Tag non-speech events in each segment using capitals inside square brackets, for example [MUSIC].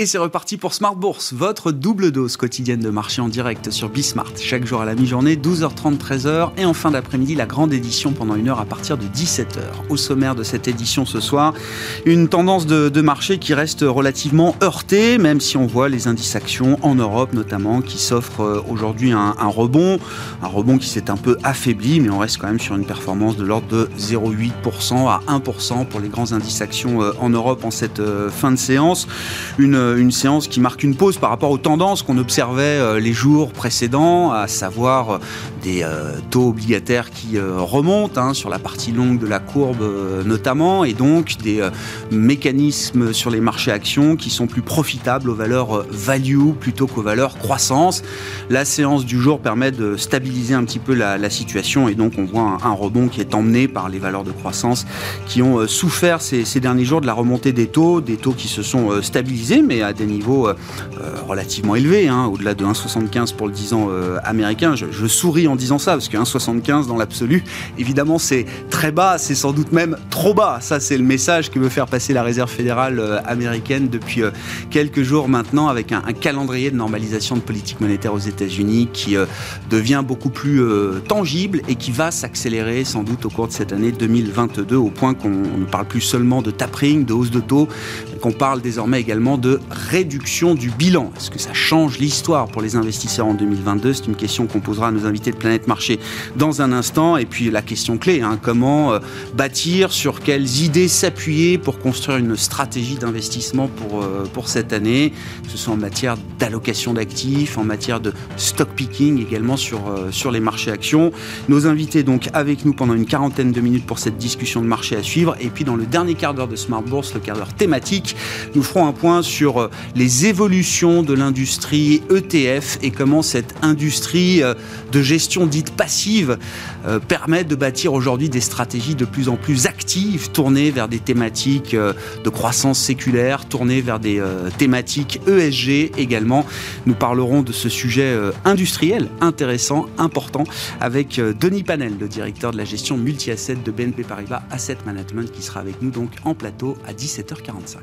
Et c'est reparti pour Smart Bourse, votre double dose quotidienne de marché en direct sur Bismart. Chaque jour à la mi-journée, 12h30, 13h. Et en fin d'après-midi, la grande édition pendant une heure à partir de 17h. Au sommaire de cette édition ce soir, une tendance de, marché qui reste relativement heurtée, même si on voit les indices actions en Europe notamment qui s'offrent euh, aujourd'hui un, un, rebond. Un rebond qui s'est un peu affaibli, mais on reste quand même sur une performance de l'ordre de 0,8% à 1% pour les grands indices actions euh, en Europe en cette euh, fin de séance. Une une séance qui marque une pause par rapport aux tendances qu'on observait euh, les jours précédents, à savoir euh, des taux obligataires qui remontent hein, sur la partie longue de la courbe notamment, et donc des mécanismes sur les marchés actions qui sont plus profitables aux valeurs value plutôt qu'aux valeurs croissance. La séance du jour permet de stabiliser un petit peu la, situation et donc on voit un, rebond qui est emmené par les valeurs de croissance qui ont souffert ces, ces derniers jours de la remontée des taux, des taux qui se sont stabilisés mais à des niveaux euh, euh, relativement élevés, hein, au-delà de 1,75 pour le 10 ans euh, américain. Je, souris en disant ça, parce que 1,75 dans l'absolu, évidemment, c'est très bas, c'est sans doute même trop bas. Ça, c'est le message que veut faire passer la Réserve fédérale américaine depuis quelques jours maintenant, avec un, calendrier de normalisation de politique monétaire aux États-Unis qui devient beaucoup plus tangible et qui va s'accélérer sans doute au cours de cette année 2022, au point qu'on ne parle plus seulement de tapering, de hausse de taux, qu'on parle désormais également de réduction du bilan. Est-ce que ça change l'histoire pour les investisseurs en 2022 C'est une question qu'on posera à nos invités de Planète Marché dans un instant. Et puis la question clé, hein, comment euh, bâtir, sur quelles idées s'appuyer pour construire une stratégie d'investissement pour, euh, pour cette année, que ce soit en matière d'allocation d'actifs, en matière de stock picking également sur, euh, sur les marchés actions. Nos invités donc avec nous pendant une quarantaine de minutes pour cette discussion de marché à suivre. Et puis dans le dernier quart d'heure de Smart Bourse, le quart d'heure thématique, nous ferons un point sur euh, les évolutions de l'industrie ETF et comment cette industrie euh, de gestion dite passive euh, permet de bâtir aujourd'hui des stratégies de plus en plus actives, tournées vers des thématiques de croissance séculaire, tournées vers des thématiques ESG également. Nous parlerons de ce sujet industriel intéressant, important, avec Denis Panel, le directeur de la gestion multi-asset de BNP Paribas Asset Management, qui sera avec nous donc en plateau à 17h45.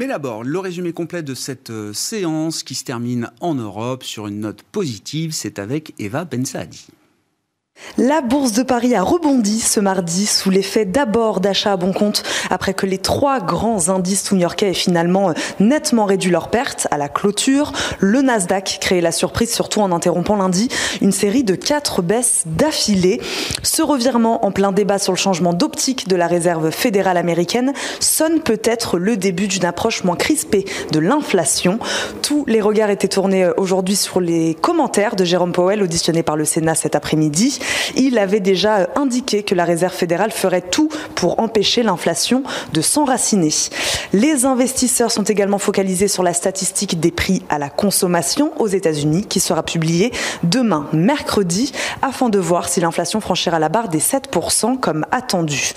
Mais d'abord, le résumé complet de cette euh, séance qui se termine en Europe sur une note positive, c'est avec Eva Bensaadi. La bourse de Paris a rebondi ce mardi sous l'effet d'abord d'achats à bon compte après que les trois grands indices new-yorkais aient finalement euh, nettement réduit leurs pertes à la clôture. Le Nasdaq créait la surprise surtout en interrompant lundi une série de quatre baisses d'affilée. Ce revirement en plein débat sur le changement d'optique de la réserve fédérale américaine sonne peut-être le début d'une approche moins crispée de l'inflation. Tous les regards étaient tournés euh, aujourd'hui sur les commentaires de Jérôme Powell auditionné par le Sénat cet après-midi. Il avait déjà indiqué que la Réserve fédérale ferait tout pour empêcher l'inflation de s'enraciner. Les investisseurs sont également focalisés sur la statistique des prix à la consommation aux États-Unis qui sera publiée demain, mercredi, afin de voir si l'inflation franchira la barre des 7% comme attendu.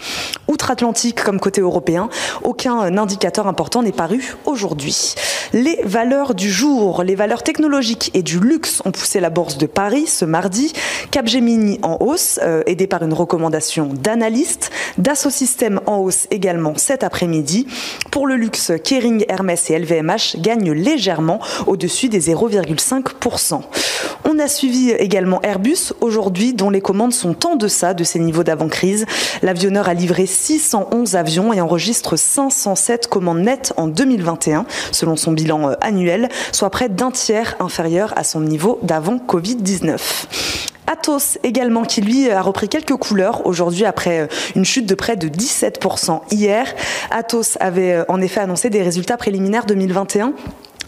Outre-Atlantique comme côté européen, aucun indicateur important n'est paru aujourd'hui. Les valeurs du jour, les valeurs technologiques et du luxe ont poussé la bourse de Paris ce mardi. Capgemini en hausse, euh, aidé par une recommandation d'analystes. Dassault Systèmes en hausse également cet après-midi. Pour le luxe, Kering, Hermès et LVMH gagnent légèrement au-dessus des 0,5%. On a suivi également Airbus aujourd'hui, dont les commandes sont en deçà de ses niveaux d'avant-crise. L'avionneur a livré 611 avions et enregistre 507 commandes nettes en 2021, selon son bilan euh, annuel, soit près d'un tiers inférieur à son niveau d'avant Covid-19. Atos également qui lui a repris quelques couleurs aujourd'hui après euh, une chute de près de 17% hier. Atos avait euh, en effet annoncé des résultats préliminaires 2021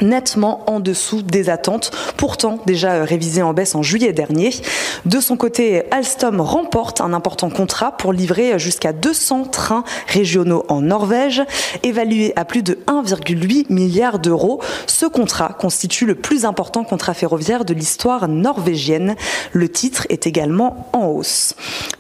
nettement en dessous des attentes, pourtant déjà révisé en baisse en juillet dernier. De son côté, Alstom remporte un important contrat pour livrer jusqu'à 200 trains régionaux en Norvège, évalué à plus de 1,8 milliard d'euros. Ce contrat constitue le plus important contrat ferroviaire de l'histoire norvégienne. Le titre est également en hausse.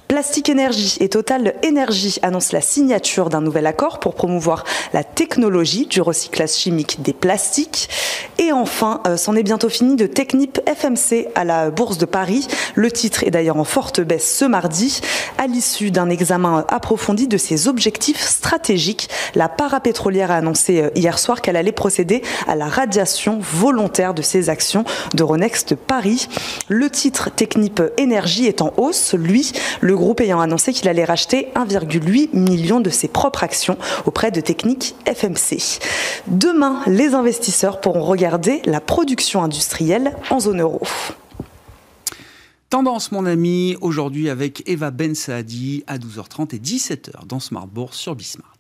Plastique Énergie et Total Énergie annoncent la signature d'un nouvel accord pour promouvoir la technologie du recyclage chimique des plastiques. Et enfin, euh, c'en est bientôt fini de Technip FMC à la Bourse de Paris. Le titre est d'ailleurs en forte baisse ce mardi. À l'issue d'un examen approfondi de ses objectifs stratégiques, la parapétrolière a annoncé euh, hier soir qu'elle allait procéder à la radiation volontaire de ses actions d'Euronext Paris. Le titre Technip Énergie est en hausse. Lui, groupe ayant annoncé qu'il allait racheter 1,8 million de ses propres actions auprès de Technique FMC. Demain, les investisseurs pourront regarder la production industrielle en zone euro. Tendance, mon ami, aujourd'hui avec Eva Ben Saadi à 12h30 et 17h dans Smart Bourse sur Bismart.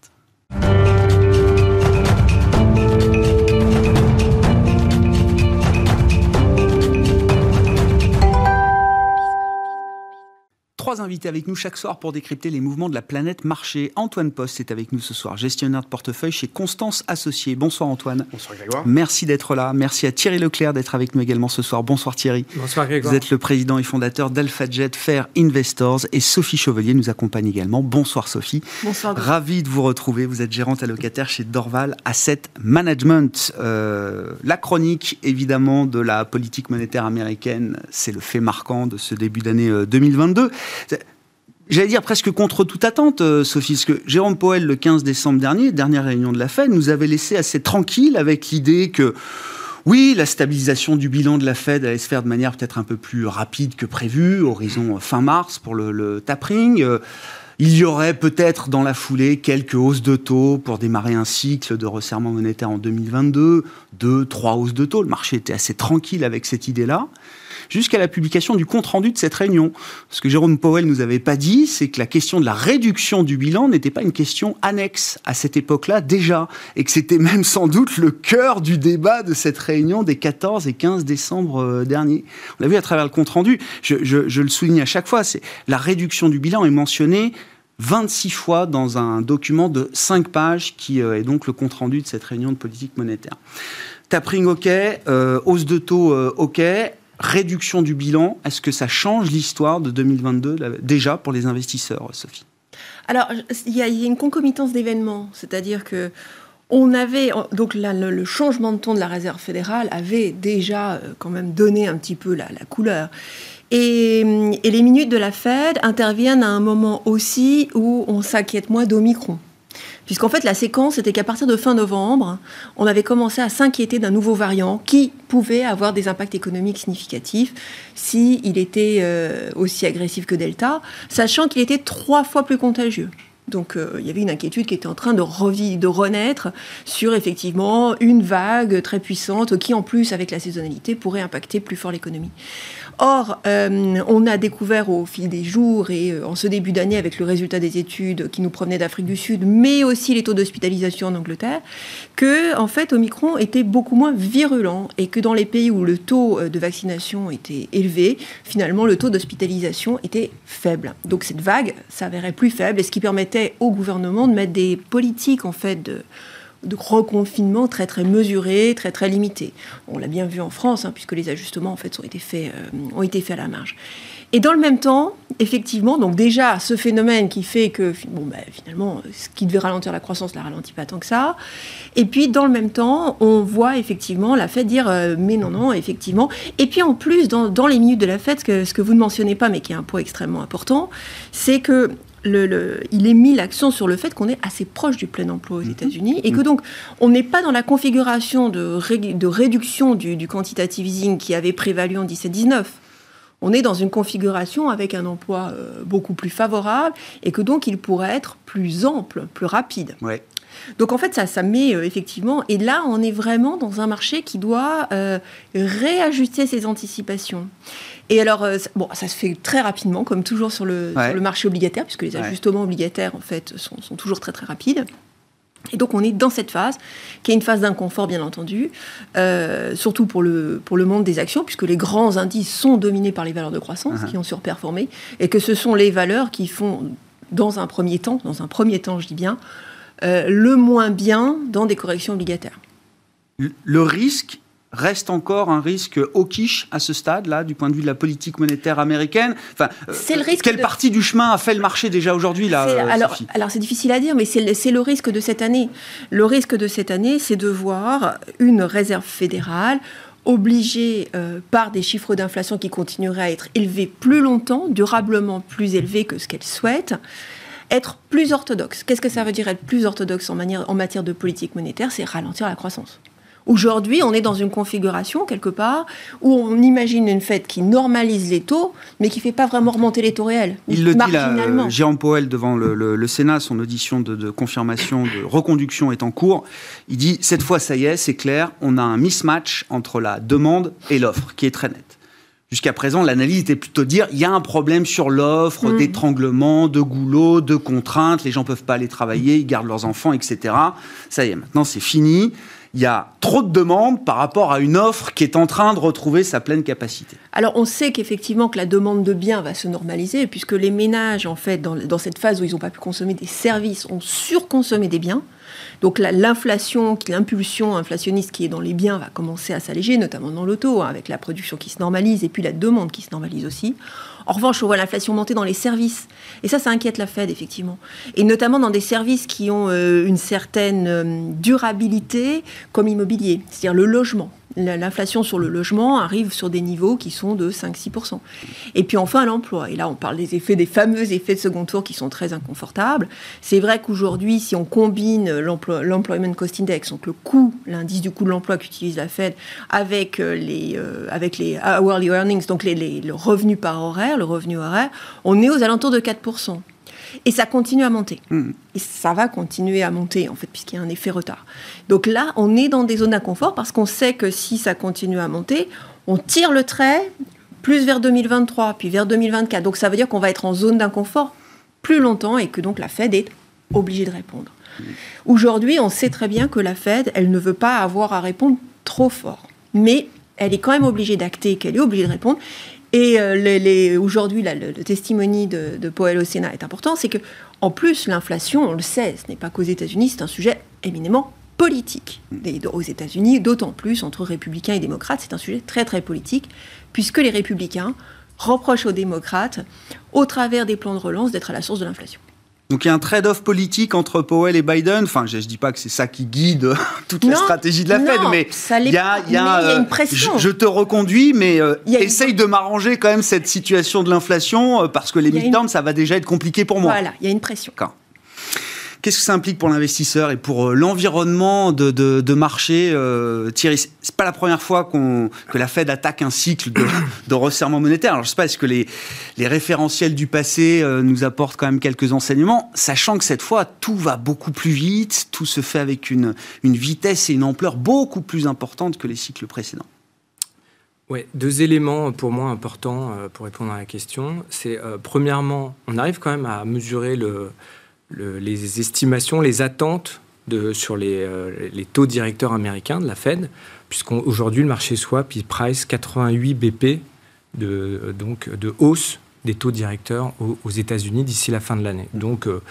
Trois invités avec nous chaque soir pour décrypter les mouvements de la planète marché. Antoine Post est avec nous ce soir, gestionnaire de portefeuille chez Constance Associés. Bonsoir Antoine. Bonsoir Grégoire. Merci d'être là. Merci à Thierry Leclerc d'être avec nous également ce soir. Bonsoir Thierry. Bonsoir Grégoire. Vous êtes le président et fondateur d'AlphaJet Fair Investors et Sophie Chevalier nous accompagne également. Bonsoir Sophie. Bonsoir. Ravi de vous retrouver. Vous êtes gérante allocataire chez Dorval Asset Management. Euh, la chronique évidemment de la politique monétaire américaine, c'est le fait marquant de ce début d'année 2022. J'allais dire presque contre toute attente, euh, Sophie, parce que Jérôme Powell, le 15 décembre dernier, dernière réunion de la Fed, nous avait laissé assez tranquille avec l'idée que, oui, la stabilisation du bilan de la Fed allait se faire de manière peut-être un peu plus rapide que prévu, horizon fin mars pour le, tapering. Euh, il y aurait peut-être dans la foulée quelques hausses de taux pour démarrer un cycle de resserrement monétaire en 2022, deux, trois hausses de taux. Le marché était assez tranquille avec cette idée-là jusqu'à la publication du compte-rendu de cette réunion. Ce que Jérôme Powell nous avait pas dit, c'est que la question de la réduction du bilan n'était pas une question annexe à cette époque-là déjà, et que c'était même sans doute le cœur du débat de cette réunion des 14 et 15 décembre euh, dernier. On l'a vu à travers le compte-rendu, je, le souligne à chaque fois, c'est la réduction du bilan est mentionnée 26 fois dans un document de 5 pages qui euh, est donc le compte-rendu de cette réunion de politique monétaire. Tapering OK, euh, hausse de taux OK, réduction du bilan, est-ce que ça change l'histoire de 2022 déjà pour les investisseurs, Sophie? Alors, il y, a une concomitance d'événements, c'est-à-dire que on avait donc le, changement de ton de la Réserve fédérale avait déjà euh, quand même donné un petit peu la, couleur. Et, et, les minutes de la Fed interviennent à un moment aussi où on s'inquiète moins d'Omicron. Puisqu'en fait, la séquence était qu'à partir de fin novembre, on avait commencé à s'inquiéter d'un nouveau variant qui pouvait avoir des impacts économiques significatifs s'il était euh, aussi agressif que Delta, sachant qu'il était trois fois plus contagieux. Donc euh, il y avait une inquiétude qui était en train de, de renaître sur effectivement une vague très puissante qui en plus avec la saisonnalité pourrait impacter plus fort l'économie. Or, euh, on a découvert au fil des jours et euh, en ce début d'année avec le résultat des études qui nous provenaient d'Afrique du Sud, mais aussi les taux d'hospitalisation en Angleterre, que en fait Omicron était beaucoup moins virulent et que dans les pays où le taux de vaccination était élevé, finalement le taux d'hospitalisation était faible. Donc cette vague s'avérait plus faible et ce qui permettait au gouvernement de mettre des politiques en fait de, de reconfinement très très mesurées, très très limitées. On l'a bien vu en France, hein, puisque les ajustements en fait ont été faits, euh, ont été faits à la marge. Et dans le même temps, effectivement, donc déjà ce phénomène qui fait que bon, ben, finalement, ce qui devait ralentir la croissance ne la ralentit pas tant que ça. Et puis dans le même temps, on voit effectivement la fête dire euh, mais non non effectivement. Et puis en plus dans, dans les minutes de la ce que, ce que vous ne mentionnez pas mais qui est un point extrêmement important, c'est que il est mis l'accent sur le fait qu'on est assez proche du plein emploi aux mhm. États-Unis et que mhm. donc on n'est pas dans la configuration de, de réduction du, quantitative easing qui avait prévalu en 17-19. On est dans une configuration avec un emploi euh, beaucoup plus favorable et que donc il pourrait être plus ample, plus rapide. Ouais. Donc en fait, ça, ça met euh, effectivement, et là, on est vraiment dans un marché qui doit euh, réajuster ses anticipations. Et alors, euh, bon, ça se fait très rapidement, comme toujours sur le, le marché obligataire, puisque les ajustements obligataires, en fait, sont, sont, toujours très très rapides. Et donc on est dans cette phase, qui est une phase d'inconfort bien entendu, euh, surtout pour le, pour le monde des actions, puisque les grands indices sont dominés par les valeurs de croissance, uh-huh. qui ont surperformé, et que ce sont les valeurs qui font, dans un premier temps, dans un premier temps je dis bien, euh, le moins bien dans des corrections obligataires. Le risque reste encore un risque au quiche à ce stade-là, du point de vue de la politique monétaire américaine enfin, le risque Quelle partie du chemin a fait le marché déjà aujourd'hui là alors, alors c'est difficile à dire, mais c'est le, le risque de cette année. Le risque de cette année, c'est de voir une réserve fédérale obligée euh, par des chiffres d'inflation qui continueraient à être élevés plus longtemps, durablement plus élevés que ce qu'elle souhaite, être plus orthodoxe. Qu'est-ce que ça veut dire être plus orthodoxe en, manière, en matière de politique monétaire? C'est ralentir la croissance. Aujourd'hui, on est dans une configuration, quelque part, où on imagine une fête qui normalise les taux, mais qui ne fait pas vraiment remonter les taux réels. Il le dit là, euh, Jérôme Powell, devant le, Sénat, son audition de, de, confirmation, de reconduction est en cours. Il dit, cette fois, ça y est, c'est clair, on a un mismatch entre la demande et l'offre, qui est très net. Jusqu'à présent, l'analyse était plutôt de dire il y a un problème sur l'offre, mm. d'étranglement, de goulot, de contraintes, les gens ne peuvent pas aller travailler, ils gardent leurs enfants, etc. Ça y est, maintenant c'est fini il y a trop de demandes par rapport à une offre qui est en train de retrouver sa pleine capacité. Alors on sait qu'effectivement que la demande de biens va se normaliser puisque les ménages, en fait, dans, dans cette phase où ils n'ont pas pu consommer des services, ont surconsommé des biens. Donc l'inflation, l'impulsion inflationniste qui est dans les biens va commencer à s'alléger, notamment dans l'auto, hein, avec la production qui se normalise et puis la demande qui se normalise aussi. En revanche, on voit l'inflation monter dans les services. Et ça, ça inquiète la Fed, effectivement. Et notamment dans des services qui ont euh, une certaine euh, durabilité, comme immobilier, c'est-à-dire le logement l'inflation sur le logement arrive sur des niveaux qui sont de 5-6%. Et puis enfin l'emploi. Et là, on parle des effets, des fameux effets de second tour qui sont très inconfortables. C'est vrai qu'aujourd'hui, si on combine l'employment cost index, donc le coût, l'indice du coût de l'emploi qu'utilise la Fed, avec euh, les, euh, avec les hourly earnings, donc les, les, le revenu par horaire, le revenu horaire, on est aux alentours de 4%. Et ça continue à monter. Hmm. Et ça va continuer à monter, en fait, puisqu'il y a un effet retard. Donc là, on est dans des zones d'inconfort parce qu'on sait que si ça continue à monter, on tire le trait plus vers 2023, puis vers 2024. Donc ça veut dire qu'on va être en zone d'inconfort plus longtemps et que donc la Fed est obligée de répondre. Hmm. Aujourd'hui, on sait très bien que la Fed, elle ne veut pas avoir à répondre trop fort. Mais elle est quand même obligée d'acter qu'elle est obligée de répondre. Et euh, aujourd'hui, le, testimony de, de Powell au Sénat est important, c'est que en plus, l'inflation, on le sait, ce n'est pas qu'aux États-Unis, c'est un sujet éminemment politique. Et aux États-Unis, d'autant plus entre républicains et démocrates, c'est un sujet très très politique, puisque les républicains reprochent aux démocrates, au travers des plans de relance, d'être à la source de l'inflation. Donc il y a un trade-off politique entre Powell et Biden. Enfin, je ne dis pas que c'est ça qui guide [LAUGHS] toute la stratégie de la Fed, mais il y a, une euh, pression. Je, te reconduis, mais euh, essaye de m'arranger quand même cette situation de l'inflation, euh, parce que les midterms, ça va déjà être compliqué pour moi. Voilà, il y a une pression. Qu'est-ce que ça implique pour l'investisseur et pour euh, l'environnement de, marché euh, Thierry, c'est pas la première fois que la Fed attaque un cycle [COUGHS] de, resserrement monétaire. Alors je sais pas, est-ce que les, référentiels du passé euh, nous apportent quand même quelques enseignements, sachant que cette fois tout va beaucoup plus vite, tout se fait avec une, vitesse et une ampleur beaucoup plus importante que les cycles précédents. Oui, deux éléments pour moi importants pour répondre à la question. C'est premièrement, on arrive quand même à mesurer le, les estimations, les attentes sur euh, les, taux directeurs américains de la Fed, puisqu'aujourd'hui le marché swap il price 88 BP de, donc, de hausse des taux directeurs aux, États-Unis d'ici la fin de l'année. Donc euh,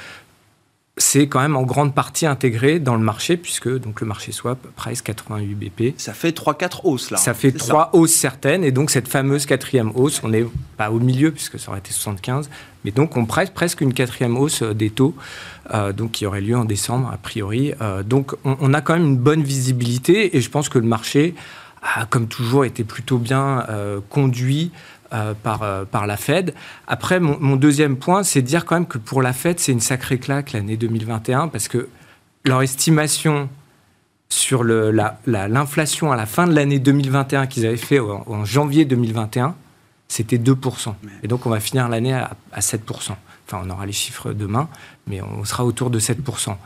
c'est quand même en grande partie intégré dans le marché, puisque donc le marché swap price 88 BP. Ça fait 3-4 hausses là. Ça fait 3 hausses certaines, et donc cette fameuse quatrième hausse, on n'est pas au milieu, puisque ça aurait été 75, mais donc on presse presque une quatrième hausse euh, des taux, euh, donc qui aurait lieu en décembre a priori. Euh, donc on, a quand même une bonne visibilité, et je pense que le marché a, comme toujours, été plutôt bien conduit euh, par, euh, par la Fed. Après, mon, deuxième point, c'est de dire quand même que pour la Fed, c'est une sacrée claque l'année 2021 parce que leur estimation sur l'inflation à la fin de l'année 2021 qu'ils avaient fait en, janvier 2021, c'était 2%. Et donc on va finir l'année à, 7%. Enfin, on aura les chiffres demain, mais on sera autour de 7%.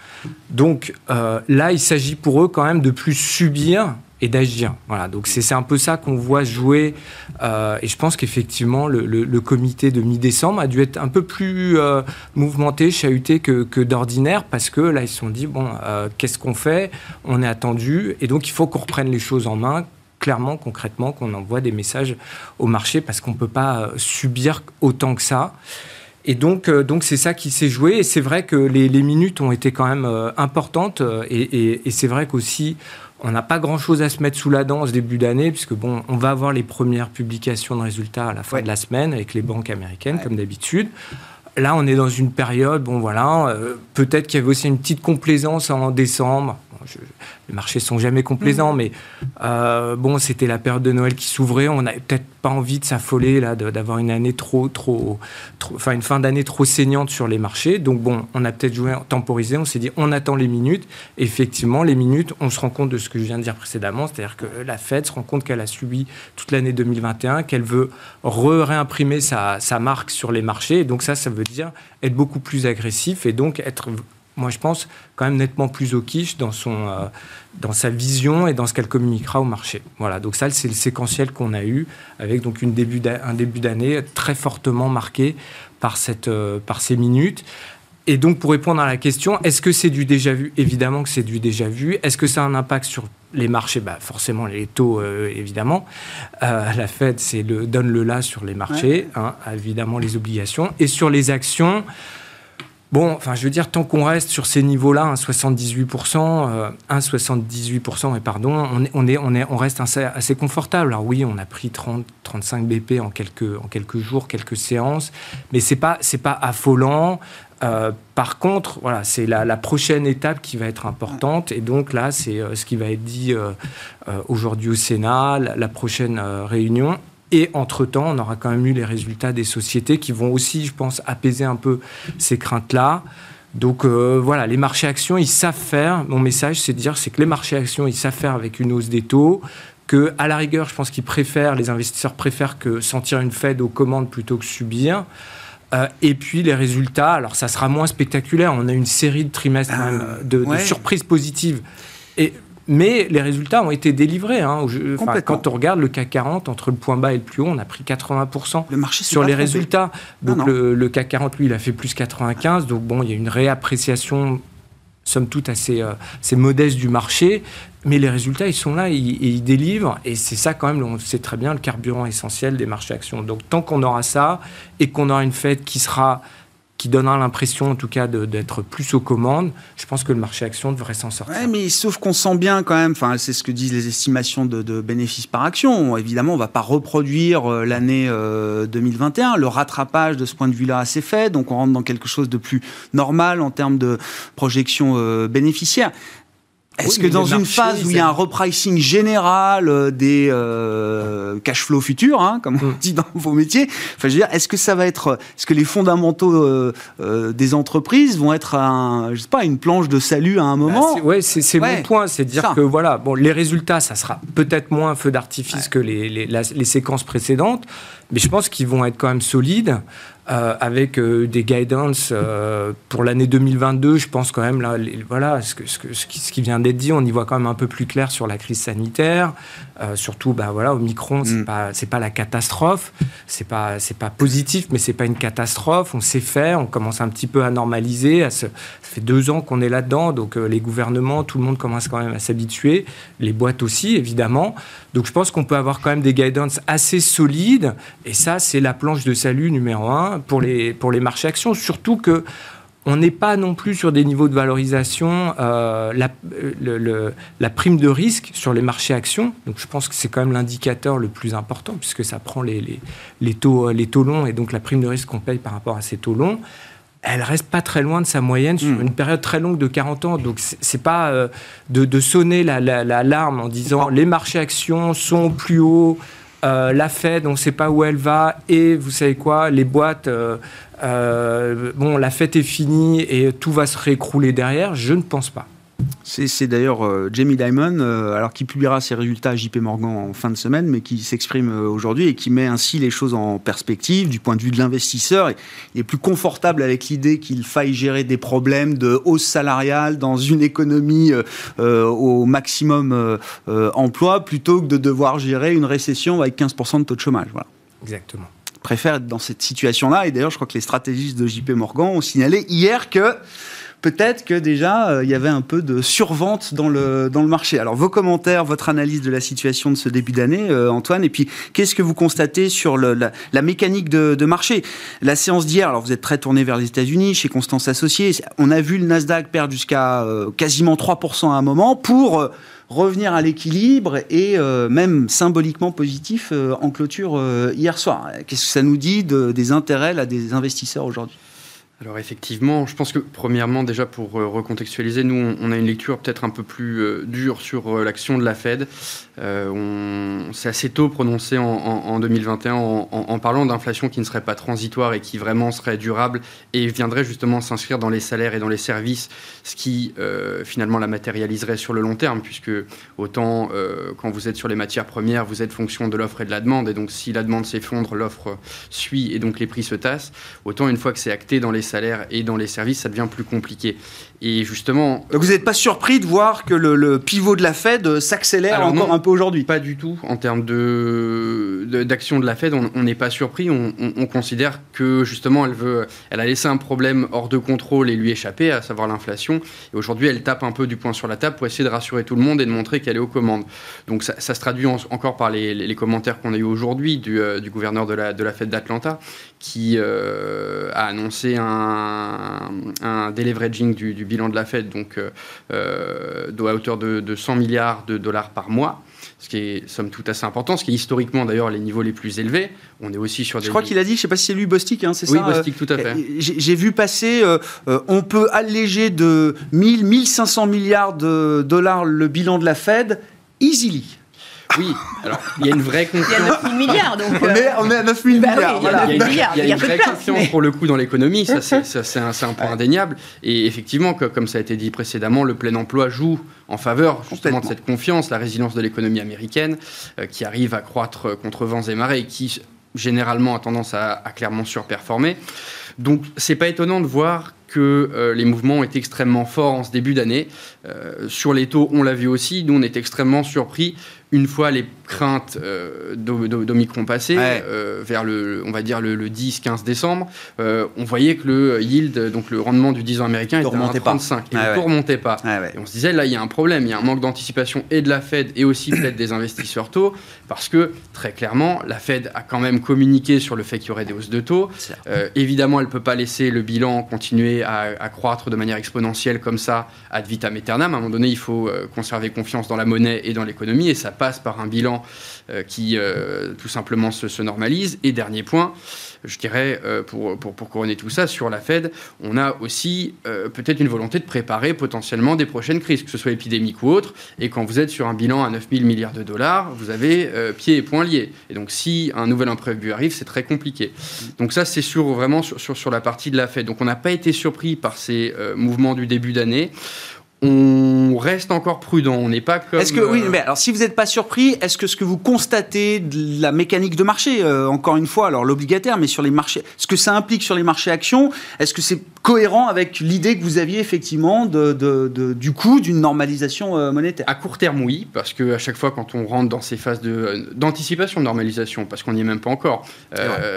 Donc euh, là, il s'agit pour eux quand même de plus subir et d'agir. Voilà, donc c'est un peu ça qu'on voit jouer. Euh, et je pense qu'effectivement, le, comité de mi-décembre a dû être un peu plus euh, mouvementé, chahuté que, que d'ordinaire, parce que là, ils se sont dit, bon, euh, qu'est-ce qu'on fait? On est attendu, et donc il faut qu'on reprenne les choses en main, clairement, concrètement, qu'on envoie des messages au marché, parce qu'on ne peut pas subir autant que ça. Et donc, donc c'est ça qui s'est joué. Et c'est vrai que les, minutes ont été quand même importantes. Et, et c'est vrai qu'aussi, on n'a pas grand-chose à se mettre sous la dent ce début d'année, puisque bon, on va avoir les premières publications de résultats à la fin de la semaine avec les banques américaines, comme d'habitude. Là, on est dans une période, bon voilà, euh, peut-être qu'il y avait aussi une petite complaisance en décembre les marchés sont jamais complaisants, mm. mais euh, bon, c'était la période de Noël qui s'ouvrait. On n'avait peut-être pas envie de s'affoler là, d'avoir une année trop, trop, enfin une fin d'année trop saignante sur les marchés. Donc bon, on a peut-être joué temporisé. On s'est dit, on attend les minutes. effectivement, les minutes, on se rend compte de ce que je viens de dire précédemment, c'est-à-dire que la Fed se rend compte qu'elle a subi toute l'année 2021, qu'elle veut réimprimer sa, sa marque sur les marchés. Et donc ça, ça veut dire être beaucoup plus agressif et donc être moi je pense, quand même nettement plus au quiche dans, son, euh, dans sa vision et dans ce qu'elle communiquera au marché. Voilà, donc ça c'est le séquentiel qu'on a eu, avec donc une début un début d'année très fortement marqué par, cette, euh, par ces minutes. Et donc pour répondre à la question, est-ce que c'est du déjà vu? Évidemment que c'est du déjà vu. Est-ce que ça a un impact sur les marchés? Bah, Forcément les taux, euh, évidemment. la Fed c'est le, donne le là sur les marchés, hein, évidemment les obligations. Et sur les actions... Bon, enfin, je veux dire, tant qu'on reste sur ces niveaux-là, 1,78%, 1,78%, et pardon, on, est, on, est, on, est, on reste assez, confortable. Alors oui, on a pris 30, 35 BP en quelques, en quelques jours, quelques séances, mais c'est pas, pas affolant. Euh, par contre, voilà, c'est la, prochaine étape qui va être importante. Et donc là, c'est euh, ce qui va être dit euh, aujourd'hui au Sénat, la prochaine réunion. Et entre-temps, on aura quand même eu les résultats des sociétés qui vont aussi, je pense, apaiser un peu ces craintes-là. Donc euh, voilà, les marchés actions, ils savent faire. Mon message, c'est de dire, c'est que les marchés actions, ils savent faire avec une hausse des taux. Que à la rigueur, je pense qu'ils préfèrent, les investisseurs préfèrent que sentir une Fed aux commandes plutôt que subir. Euh, et puis les résultats, alors ça sera moins spectaculaire. On a une série de trimestres euh, de, de, surprises positives. Et mais les résultats ont été délivrés. Hein. quand on regarde le CAC 40, entre le point bas et le plus haut, on a pris 80% le marché sur les résultats. Donc Le, CAC 40, lui, il a fait plus 95. Donc bon, il y a une réappréciation, somme toute, assez, euh, assez modeste du marché. Mais les résultats, ils sont là et, ils délivrent. Et c'est ça, quand même, on sait très bien, le carburant essentiel des marchés actions. Donc tant qu'on aura ça et qu'on aura une fête qui sera qui donnera l'impression, en tout cas, d'être plus aux commandes, je pense que le marché action devrait s'en sortir. Ouais, mais sauf qu'on sent bien quand même, enfin, c'est ce que disent les estimations de, bénéfices par action. Évidemment, on ne va pas reproduire euh, l'année 2021. Euh, le rattrapage de ce point de vue-là s'est fait, donc on rentre dans quelque chose de plus normal en termes de projection euh, bénéficiaire. Est-ce que dans une phase où il y a un repricing général euh, des euh, cash flow futurs, hein, comme on mm. dit dans vos métiers, enfin, je veux dire, est-ce que ça va être, est-ce que les fondamentaux euh, des entreprises vont être, un, je sais pas, une planche de salut à un bah, moment Oui, c'est mon point, c'est de dire que voilà, bon, les résultats, ça sera peut-être moins un feu d'artifice que les, les, les séquences précédentes, mais je pense qu'ils vont être quand même solides. Euh, avec euh, des guidance euh, pour l'année 2022. Je pense quand même, là, voilà, ce, que, ce, ce, qui, ce, qui, vient d'être dit, on y voit quand même un peu plus clair sur la crise sanitaire. surtout, bah, voilà, Omicron, c'est mm. pas, c'est pas la catastrophe. C'est pas, pas positif, mais c'est pas une catastrophe. On sait faire, on commence un petit peu à normaliser. À ça fait deux ans qu'on est là-dedans, donc les gouvernements, tout le monde commence quand même à s'habituer. Les boîtes aussi, évidemment. Donc je pense qu'on peut avoir quand même des guidance assez solides. Et ça, c'est la planche de salut numéro un pour les, pour les marchés actions, surtout que on n'est pas non plus sur des niveaux de valorisation, euh, la, la, prime de risque sur les marchés actions. Donc je pense que c'est quand même l'indicateur le plus important puisque ça prend les, les, les, taux, les taux longs et donc la prime de risque qu'on paye par rapport à ces taux longs. Elle reste pas très loin de sa moyenne sur hmm. une période très longue de 40 ans. Donc c'est pas euh, de, de, sonner l'alarme la, en disant les marchés actions sont plus hauts, euh, la Fed, on ne sait pas où elle va, et vous savez quoi, les boîtes, euh, bon, la fête est finie et tout va se réécrouler derrière, je ne pense pas. C'est d'ailleurs euh, Jamie Dimon, euh, alors qui publiera ses résultats à JP Morgan en fin de semaine, mais qui s'exprime euh, aujourd'hui et qui met ainsi les choses en perspective du point de vue de l'investisseur. Il est plus confortable avec l'idée qu'il faille gérer des problèmes de hausse salariale dans une économie au maximum emploi plutôt que de devoir gérer une récession avec 15% de taux de chômage. Voilà. Exactement préfère être dans cette situation-là. Et d'ailleurs, je crois que les stratégistes de JP Morgan ont signalé hier que peut-être que déjà euh, il y avait un peu de survente dans le, dans le marché. Alors vos commentaires, votre analyse de la situation de ce début d'année, euh, Antoine, et puis qu'est-ce que vous constatez sur la, mécanique de, marché? La séance d'hier, alors vous êtes très tourné vers les États-Unis, chez Constance Associés, on a vu le Nasdaq perdre jusqu'à euh, quasiment 3% à un moment pour revenir à l'équilibre et même symboliquement positif en clôture hier soir. Qu'est-ce que ça nous dit des intérêts là, des investisseurs aujourd'hui? Alors effectivement, je pense que premièrement déjà pour euh, recontextualiser, nous on, a une lecture peut-être un peu plus euh, dure sur euh, l'action de la Fed. on s'est assez tôt prononcé en, 2021 en, parlant d'inflation qui ne serait pas transitoire et qui vraiment serait durable et viendrait justement s'inscrire dans les salaires et dans les services, ce qui finalement la matérialiserait sur le long terme, puisque autant quand vous êtes sur les matières premières, vous êtes fonction de l'offre et de la demande, et donc si la demande s'effondre, l'offre suit et donc les prix se tassent. Autant une fois que c'est acté dans les salaires et dans les services, ça devient plus compliqué. Et justement. Donc vous n'êtes pas surpris de voir que le, pivot de la Fed s'accélère encore un peu aujourd'hui? Pas du tout. En termes d'action de, d'action de, la Fed, on n'est pas surpris. On, considère que justement, elle, veut, elle a laissé un problème hors de contrôle et lui échapper, à savoir l'inflation. Et aujourd'hui, elle tape un peu du poing sur la table pour essayer de rassurer tout le monde et de montrer qu'elle est aux commandes. Donc ça, se traduit encore par les, commentaires qu'on a eu aujourd'hui du, euh, du, gouverneur de la, de la Fed d'Atlanta, qui euh, a annoncé un, un deleveraging du, du, bilan de la Fed, donc euh, euh à hauteur de, de, 100 milliards de dollars par mois, ce qui est somme toute assez important, ce qui est historiquement d'ailleurs les niveaux les plus élevés. On est aussi sur des. Je crois qu'il a dit, je ne sais pas si c'est lui Bostic, hein, c'est ça Oui, Bostic, tout à fait. J'ai vu passer, on peut alléger de 1000, 1500 milliards de dollars le bilan de la Fed easily. Oui, alors il y a une vraie confiance. Il y a 9 000 milliards donc. On, est, on est à 9 000 bah milliards. il y a, il y a une vraie confiance pour le coup dans l'économie, ça c'est un, un, point indéniable. Et effectivement, comme ça a été dit précédemment, le plein emploi joue en faveur justement de cette confiance, la résilience de l'économie américaine euh, qui arrive à croître contre vents et marées et qui généralement a tendance à, à clairement surperformer. Donc c'est pas étonnant de voir que euh, les mouvements ont été extrêmement forts en ce début d'année. Euh, sur les taux, on l'a vu aussi, nous on est extrêmement surpris une fois les craintes euh, d'Omicron passées, euh, vers le, on va dire le, 10-15 décembre, on voyait que le yield, donc le rendement du 10 ans américain, était à 35 et ne remontait pas. Et on se disait là, il y a un problème, il y a un manque d'anticipation et de la Fed et aussi peut-être des investisseurs taux, parce que très clairement, la Fed a quand même communiqué sur le fait qu'il y aurait des hausses de taux. évidemment, elle ne peut pas laisser le bilan continuer à, croître de manière exponentielle comme ça ad vitam aeternam. À un moment donné, il faut euh, conserver confiance dans la monnaie et dans l'économie, et ça passe par un bilan euh, qui euh, tout simplement se, se, normalise. Et dernier point, je dirais, euh, pour, pour, pour, couronner tout ça, sur la Fed, on a aussi peut-être une volonté de préparer potentiellement des prochaines crises, que ce soit épidémique ou autre. Et quand vous êtes sur un bilan à 9 000 milliards de dollars, vous avez pieds et poings liés. Et donc, si un nouvel imprévu arrive, c'est très compliqué. Donc, ça, c'est sur, vraiment sur, sur, sur, la partie de la Fed. Donc, on n'a pas été surpris par ces mouvements du début d'année on reste encore prudent. On n'est pas comme. Est-ce que oui, euh, mais alors si vous n'êtes pas surpris, est-ce que ce que vous constatez de la mécanique de marché, euh, encore une fois, alors l'obligataire, mais sur les marchés, ce que ça implique sur les marchés actions, est-ce que c'est cohérent avec l'idée que vous aviez effectivement de, du coup d'une normalisation euh, monétaire? À court terme, oui, parce que à chaque fois quand on rentre dans ces phases de d'anticipation de normalisation, parce qu'on n'y est même pas encore,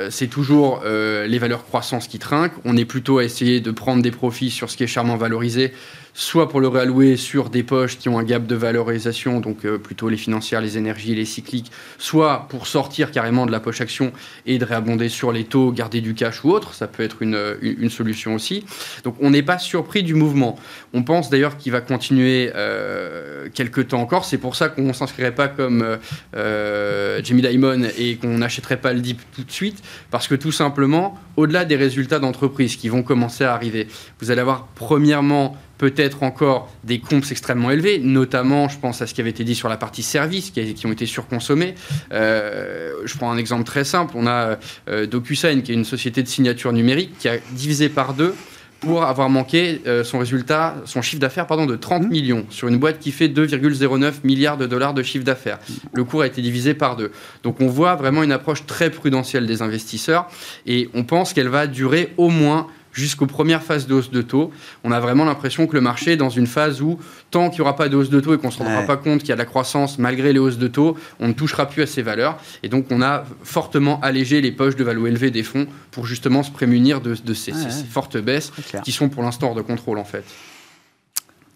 c'est toujours les valeurs croissantes qui trinquent. On est plutôt à essayer de prendre des profits sur ce qui est charmant valorisé soit pour le réallouer sur des poches qui ont un gap de valorisation, donc euh, plutôt les financières, les énergies, les cycliques, soit pour sortir carrément de la poche action et de réabonder sur les taux, garder du cash ou autre, ça peut être une, une, solution aussi. Donc on n'est pas surpris du mouvement. On pense d'ailleurs qu'il va continuer euh, quelques temps encore, c'est pour ça qu'on ne s'inscrirait pas comme euh, euh Jamie Dimon et qu'on n'achèterait pas le dip tout de suite, parce que tout simplement, au-delà des résultats d'entreprise qui vont commencer à arriver, vous allez avoir premièrement peut-être encore des comps extrêmement élevés, notamment, je pense à ce qui avait été dit sur la partie service, qui, ont été surconsommés. Euh, je prends un exemple très simple. On a euh, DocuSign, qui est une société de signature numérique, qui a divisé par deux pour avoir manqué euh, son résultat, son chiffre d'affaires pardon, de 30 mmh. millions sur une boîte qui fait 2,09 milliards de dollars de chiffre d'affaires. Le cours a été divisé par deux. Donc on voit vraiment une approche très prudentielle des investisseurs et on pense qu'elle va durer au moins jusqu'aux premières phases de hausse de taux. On a vraiment l'impression que le marché est dans une phase où, tant qu'il n'y aura pas de hausse de taux et qu'on ne se rendra pas compte qu'il y a de la croissance malgré les hausses de taux, on ne touchera plus à ces valeurs. Et donc, on a fortement allégé les poches de valeur élevée des fonds pour justement se prémunir de, ces, ces, fortes baisses qui sont pour l'instant hors de contrôle, en fait.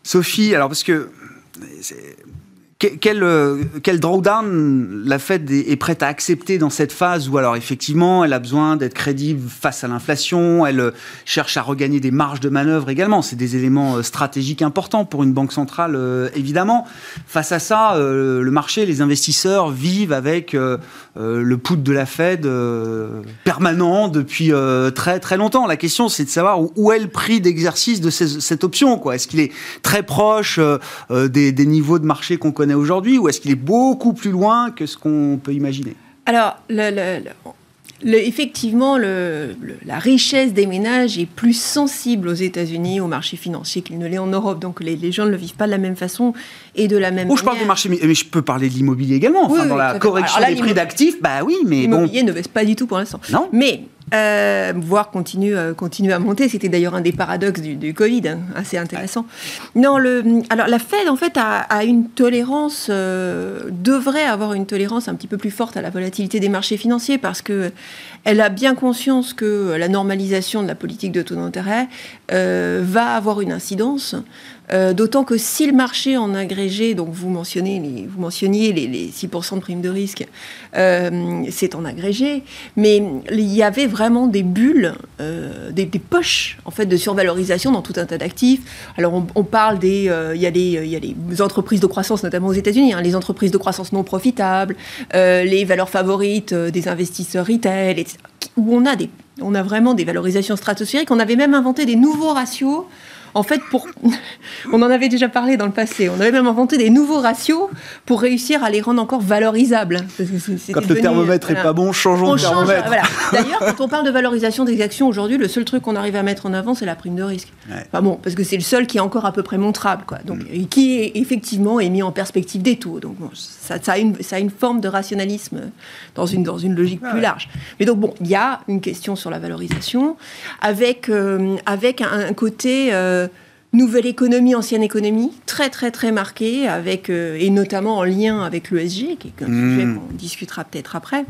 Sophie, alors parce que quel, euh, quel, drawdown la Fed est, prête à accepter dans cette phase où alors effectivement elle a besoin d'être crédible face à l'inflation, elle euh, cherche à regagner des marges de manœuvre également, c'est des éléments euh, stratégiques importants pour une banque centrale évidemment. Face à ça, le marché, les investisseurs vivent avec le pouls de la Fed permanent depuis très très longtemps. La question c'est de savoir où, est le prix d'exercice de cette option. Est-ce qu'il est très proche des niveaux de marché qu'on connaît aujourd'hui ou est-ce qu'il est beaucoup plus loin que ce qu'on peut imaginer? Alors, effectivement, la richesse des ménages est plus sensible aux États-Unis, au marché financier qu'il ne l'est en Europe. Donc les, gens ne le vivent pas de la même façon et de la même oh, Je parle du marché, mais je peux parler de l'immobilier également. Enfin, dans la correction des prix d'actifs, bah oui, mais L'immobilier ne baisse pas du tout pour l'instant. Non. Mais euh, voire continue, euh, continue à monter. C'était d'ailleurs un des paradoxes du, Covid, hein, assez intéressant. Non, le, alors la Fed, en fait, a, une tolérance, euh, devrait avoir une tolérance un petit peu plus forte à la volatilité des marchés financiers parce que elle a bien conscience que la normalisation de la politique de taux d'intérêt va avoir une incidence euh, d'autant que si le marché en agrégé, donc vous, mentionnez les, vous mentionniez les, 6% de prime de risque, euh, c'est en agrégé, mais il y avait vraiment des bulles, euh, des, poches en fait de survalorisation dans tout un tas d'actifs. Alors on, parle des, il y, a les entreprises de croissance, notamment aux États-Unis, hein, les entreprises de croissance non profitables, les valeurs favorites des investisseurs retail, où on a des, on a vraiment des valorisations stratosphériques. On avait même inventé des nouveaux ratios en fait, pour... [LAUGHS] on en avait déjà parlé dans le passé. On avait même inventé des nouveaux ratios pour réussir à les rendre encore valorisables. Quand le thermomètre n'est pas bon, changeons de thermomètre. [LAUGHS] D'ailleurs, quand on parle de valorisation des actions aujourd'hui, le seul truc qu'on arrive à mettre en avant, c'est la prime de risque. Bon, parce que c'est le seul qui est encore à peu près montrable, quoi. Donc, mm. qui est effectivement est mis en perspective des taux. Donc, ça, a une, ça a une forme de rationalisme dans une, dans une logique plus large. Mais donc, bon, il y a une question sur la valorisation avec, euh, avec un, côté. Euh, nouvelle économie, ancienne économie, très très très marquée, avec, euh, et notamment en lien avec l'ESG, qui est un sujet hmm. qu'on discutera peut-être après.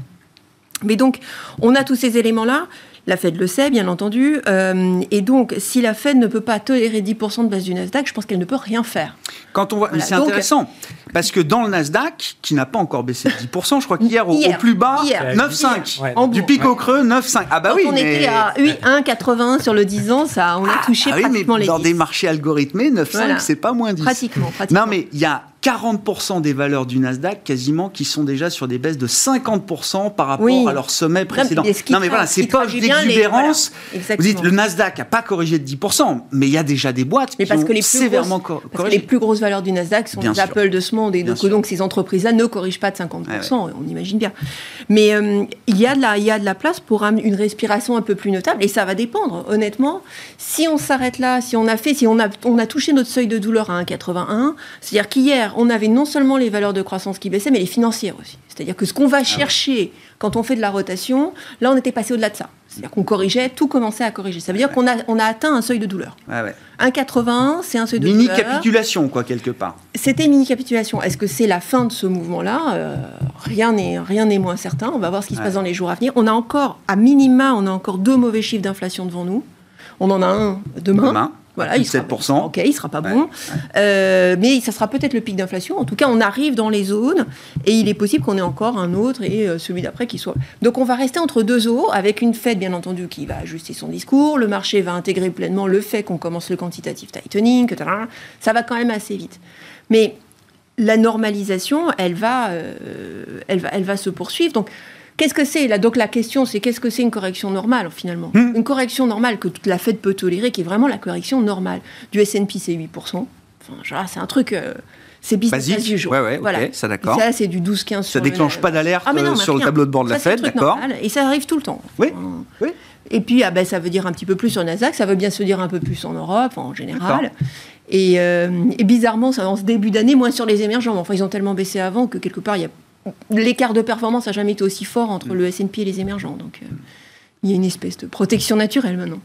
Mais donc, on a tous ces éléments-là. La Fed le sait, bien entendu. Euh, et donc, si la Fed ne peut pas tolérer 10% de baisse du Nasdaq, je pense qu'elle ne peut rien faire. Quand on voit, c'est intéressant parce que dans le Nasdaq, qui n'a pas encore baissé de 10%, je crois qu'hier au, plus bas, 9,5. Du pic au creux, 9,5. Ah bah oui, on était à 1,80 sur le 10 ans, ça, on a ah, touché ah, oui, mais les Dans des marchés algorithmés, 9,5, c'est pas moins 10. Pratiquement, pratiquement. Non, mais il y a 40% des valeurs du Nasdaq quasiment qui sont déjà sur des baisses de 50% par rapport à leur sommet précédent. Non, mais, voilà, c'est pas d'exubérance. vous dites le Nasdaq n'a pas corrigé de 10%, mais il y a déjà des boîtes qui ont sévèrement corrigé. Parce que les plus grosses valeurs du Nasdaq sont les Apple de ce monde et donc, donc ces entreprises-là ne corrigent pas de 50%, on imagine bien. Mais euh, il, y a de la, il y a de la place pour une respiration un peu plus notable et ça va dépendre, honnêtement. Si on s'arrête là, si on a fait, si on a, on a touché notre seuil de douleur à 1,81, c'est-à-dire qu'hier, on avait non seulement les valeurs de croissance qui baissaient, mais les financières aussi. C'est-à-dire que ce qu'on va ah chercher quand on fait de la rotation, là, on était passé au-delà de ça. C'est-à-dire qu'on corrigeait, tout commençait à corriger. Ça veut dire qu'on a, on a atteint un seuil de douleur. Ah ouais. 1,81, c'est un seuil de douleur. Mini-capitulation, quoi, quelque part. C'était mini-capitulation. Est-ce que c'est la fin de ce mouvement-là? Euh, Rien n'est rien n'est moins certain. On va voir ce qui se passe dans les jours à venir. On a encore, à minima, on a encore deux mauvais chiffres d'inflation devant nous. On en a un demain. demain. Voilà, il sera, ok, il sera pas bon, euh, mais ça sera peut-être le pic d'inflation. En tout cas, on arrive dans les zones et il est possible qu'on ait encore un autre et euh, celui d'après qui soit. Donc, on va rester entre deux eaux avec une Fed, bien entendu, qui va ajuster son discours. Le marché va intégrer pleinement le fait qu'on commence le quantitative tightening, ça va quand même assez vite. Mais la normalisation, elle va, euh, elle va, elle va se poursuivre. Donc, Qu'est-ce que c'est là Donc la question, c'est qu'est-ce que c'est une correction normale finalement hmm. Une correction normale que toute la Fed peut tolérer, qui est vraiment la correction normale. Du S&P, c'est 8%. Enfin, c'est un truc. Euh, c'est business as usual. Ouais, ouais, voilà. ça d'accord. Ça, c'est du 12-15 Ça déclenche pas d'alerte ah, euh, sur le tableau de bord de la Fed, d'accord Et ça arrive tout le temps. Oui, oui. Et puis, ah ben, ça veut dire un petit peu plus sur Nasdaq, ça veut bien se dire un peu plus en Europe, en général. Et, euh, et, bizarrement, ça, en ce début d'année, moins sur les émergents. Enfin, ils ont tellement baissé avant que quelque part, il y a l'écart de performance n'a jamais été aussi fort entre mm. le S&P et les émergents. Donc, euh, il y a une espèce de protection naturelle maintenant.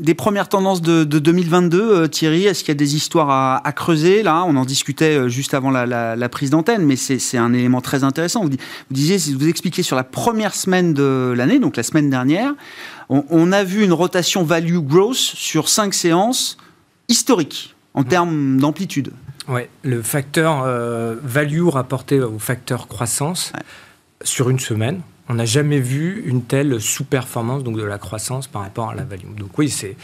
des premières tendances de, 2022, euh, Thierry Est-ce qu'il y a des histoires à, creuser Là, on en discutait euh, juste avant la, prise d'antenne, mais c'est un élément très intéressant. Vous, disiez, vous expliquiez sur la première semaine de l'année, donc la semaine dernière, on, a vu une rotation value growth sur cinq séances historiques en mmh. termes d'amplitude. Oui, le facteur euh, value rapporté au facteur croissance sur une semaine, on n'a jamais vu une telle sous-performance donc de la croissance par rapport à la value. Donc oui, c'est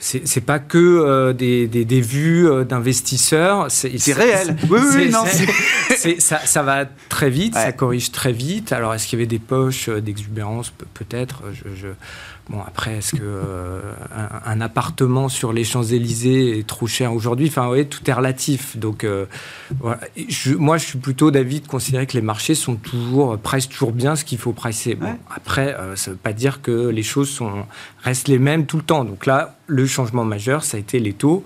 c'est pas que euh, des, des, vues euh, d'investisseurs. C'est réel. Oui, oui, non. [LAUGHS] ça, ça, va très vite, ça corrige très vite. Alors, est-ce qu'il y avait des poches d'exubérance? Peut-être. je, Bon, après, est-ce que euh, un, appartement sur les Champs-Élysées est trop cher aujourd'hui? Enfin, oui, tout est relatif. Donc, euh, moi, je suis plutôt d'avis de considérer que les marchés sont toujours, pricent toujours bien ce qu'il faut pricer. Bon, Après, euh, ça ne veut pas dire que les choses sont, restent les mêmes tout le temps. Donc là, le changement majeur, ça a été les taux.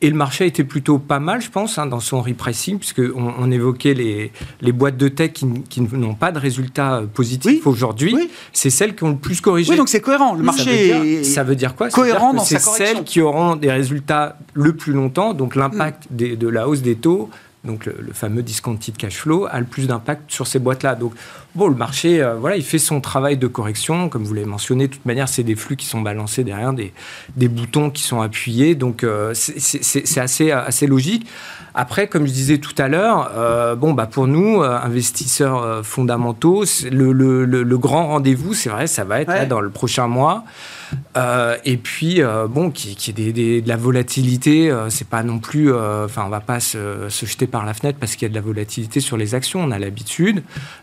Et le marché a été plutôt pas mal, je pense, hein, dans son repricing, puisqu'on on évoquait les, les boîtes de tech qui, n'ont pas de résultats positifs aujourd'hui. C'est celles qui ont le plus corrigé. Oui, donc c'est cohérent. Le marché ça veut dire, quoi? Cohérent dans C'est celles qui auront des résultats le plus longtemps, donc l'impact mm. de la hausse des taux donc le, fameux discounted cash flow, a le plus d'impact sur ces boîtes-là. Donc, bon, le marché, euh, voilà, il fait son travail de correction. Comme vous l'avez mentionné, de toute manière, c'est des flux qui sont balancés derrière, des, des boutons qui sont appuyés. Donc, euh, c'est assez, assez logique. Après, comme je disais tout à l'heure, euh, bon, bah, pour nous, investisseurs fondamentaux, le, le, le, grand rendez-vous, c'est vrai, ça va être dans le prochain mois. Et puis, bon, qui, qui est de la volatilité, c'est pas non plus. Enfin, on va pas se, jeter par la fenêtre parce qu'il y a de la volatilité sur les actions, on a l'habitude.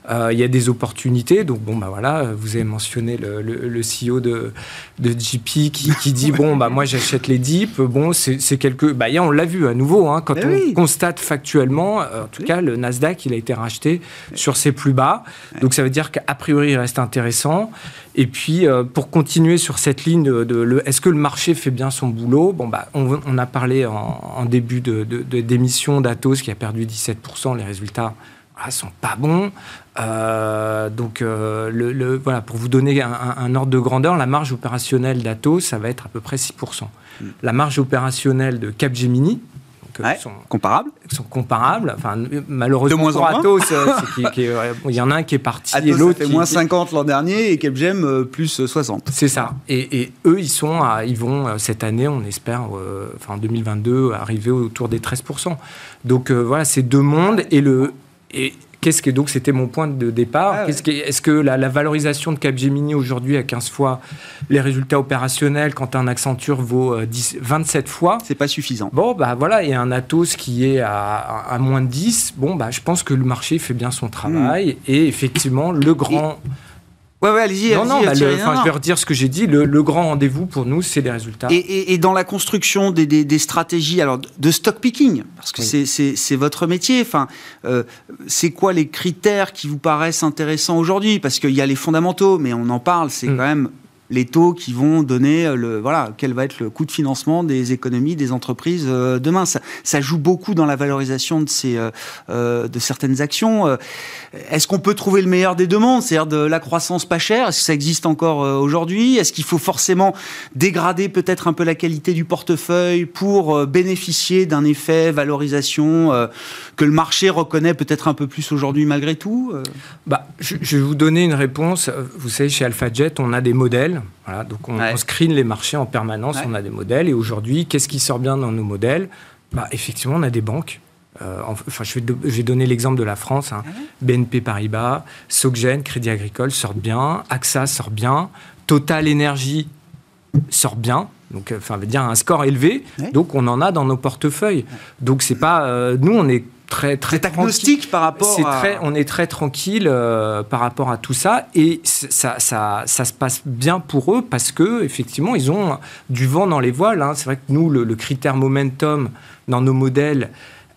Il y a des opportunités. Donc, bon, bah voilà, vous avez mentionné le, le, CEO de, de JP qui, qui dit [LAUGHS] bon, bah moi j'achète les dips. Bon, c'est quelque. Bah, on l'a vu à nouveau, hein, quand on constate factuellement, en tout cas, le Nasdaq, il a été racheté sur ses plus bas. Donc, ça veut dire qu'a priori, il reste intéressant. Et puis, euh, pour continuer sur cette ligne de, est-ce que le marché fait bien son boulot? Bon, bah, on, a parlé en, début d'émission de, d'Atos qui a perdu 17%. Les résultats ne sont pas bons. Euh, donc, euh, le, voilà, pour vous donner un, ordre de grandeur, la marge opérationnelle d'Atos, ça va être à peu près 6%. Hmm. La marge opérationnelle de Capgemini, sont comparables. Sont comparables. Enfin, malheureusement, de moins pour Atos, euh, euh, il y en a un qui est parti et l'autre fait moins 50 l'an dernier et Capgem euh, plus 60. C'est ça. Et, eux, ils sont, ils vont cette année, on espère, enfin en 2022, arriver autour des 13% Donc voilà, c'est deux mondes et le et Qu'est-ce que donc c'était mon point de départ ah Est-ce que, la, valorisation de Capgemini aujourd'hui à 15 fois les résultats opérationnels quand un Accenture vaut 10, euh, 27 fois C'est pas suffisant. Bon bah voilà et un Atos qui est à, moins de 10. Bon bah je pense que le marché fait bien son travail hmm. et effectivement le grand Ouais, ouais, allez-y. Non, non, bah, je vais redire ce que j'ai dit. Le, grand rendez-vous pour nous, c'est les résultats. Et, dans la construction des, stratégies, alors de stock picking, parce que c'est votre métier. Enfin, euh, c'est quoi les critères qui vous paraissent intéressants aujourd'hui? Parce qu'il y a les fondamentaux, mais on en parle. C'est mm. quand même les taux qui vont donner euh, le voilà quel va être le coût de financement des économies des entreprises euh, demain. Ça, joue beaucoup dans la valorisation de ces euh, de certaines actions. Est-ce qu'on peut trouver le meilleur des deux mondes c'est-à-dire de la croissance pas chère? Est-ce que ça existe encore aujourd'hui? Est-ce qu'il faut forcément dégrader peut-être un peu la qualité du portefeuille pour bénéficier d'un effet valorisation que le marché reconnaît peut-être un peu plus aujourd'hui malgré tout bah je, je vais vous donner une réponse. Vous savez chez AlphaJet on a des modèles voilà, donc on, screen les marchés en permanence, on a des modèles. Et aujourd'hui, qu'est-ce qui sort bien dans nos modèles? Bah, Effectivement, on a des banques. Euh, enfin, je vais, donner l'exemple de la France. Hein. BNP Paribas, Soggen, Crédit Agricole sortent bien, AXA sort bien, Total Energy sort bien. Donc, euh, enfin, veut dire un score élevé. Donc, on en a dans nos portefeuilles. Donc, c'est pas. Euh, nous, on est très très agnostique par rapport à... très, on est très tranquille euh, par rapport à tout ça et ça, ça, ça, se passe bien pour eux parce que effectivement ils ont du vent dans les voiles hein. c'est vrai que nous le, le, critère momentum dans nos modèles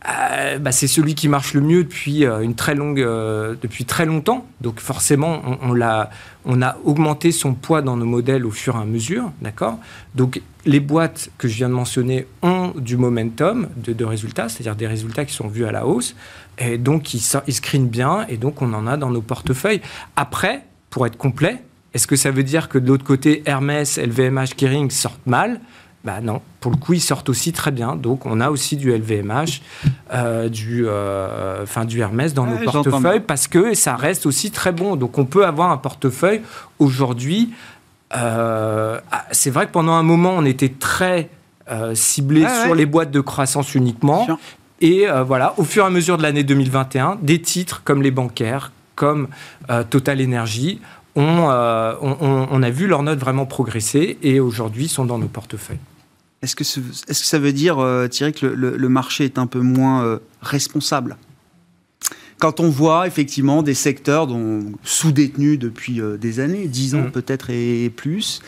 euh, bah, c'est celui qui marche le mieux depuis euh, une très longue, euh, depuis très longtemps. Donc forcément, on, l'a, on a augmenté son poids dans nos modèles au fur et à mesure, d'accord? Donc les boîtes que je viens de mentionner ont du momentum de, résultats, c'est-à-dire des résultats qui sont vus à la hausse, et donc ils, ils screenent bien, et donc on en a dans nos portefeuilles. Après, pour être complet, Est-ce que ça veut dire que de l'autre côté, Hermès, LVMH, Kering sortent mal? Bah non, pour le coup, ils sortent aussi très bien. Donc, on a aussi du LVMH, euh, du, euh, du Hermès dans nos portefeuilles parce que ça reste aussi très bon. Donc, on peut avoir un portefeuille aujourd'hui. Euh, ah, c'est vrai que pendant un moment, on était très ciblé sur les boîtes de croissance uniquement. Et voilà, au fur et à mesure de l'année 2021, des titres comme les bancaires, comme Total Energy, on, on, a vu leurs notes vraiment progresser et aujourd'hui sont dans nos portefeuilles. Est-ce que, est que, ça veut dire, euh, Thierry, que le, marché est un peu moins euh, responsable? Quand on voit effectivement des secteurs sous-détenus depuis euh, des années, 10 ans mmh. peut-être et plus,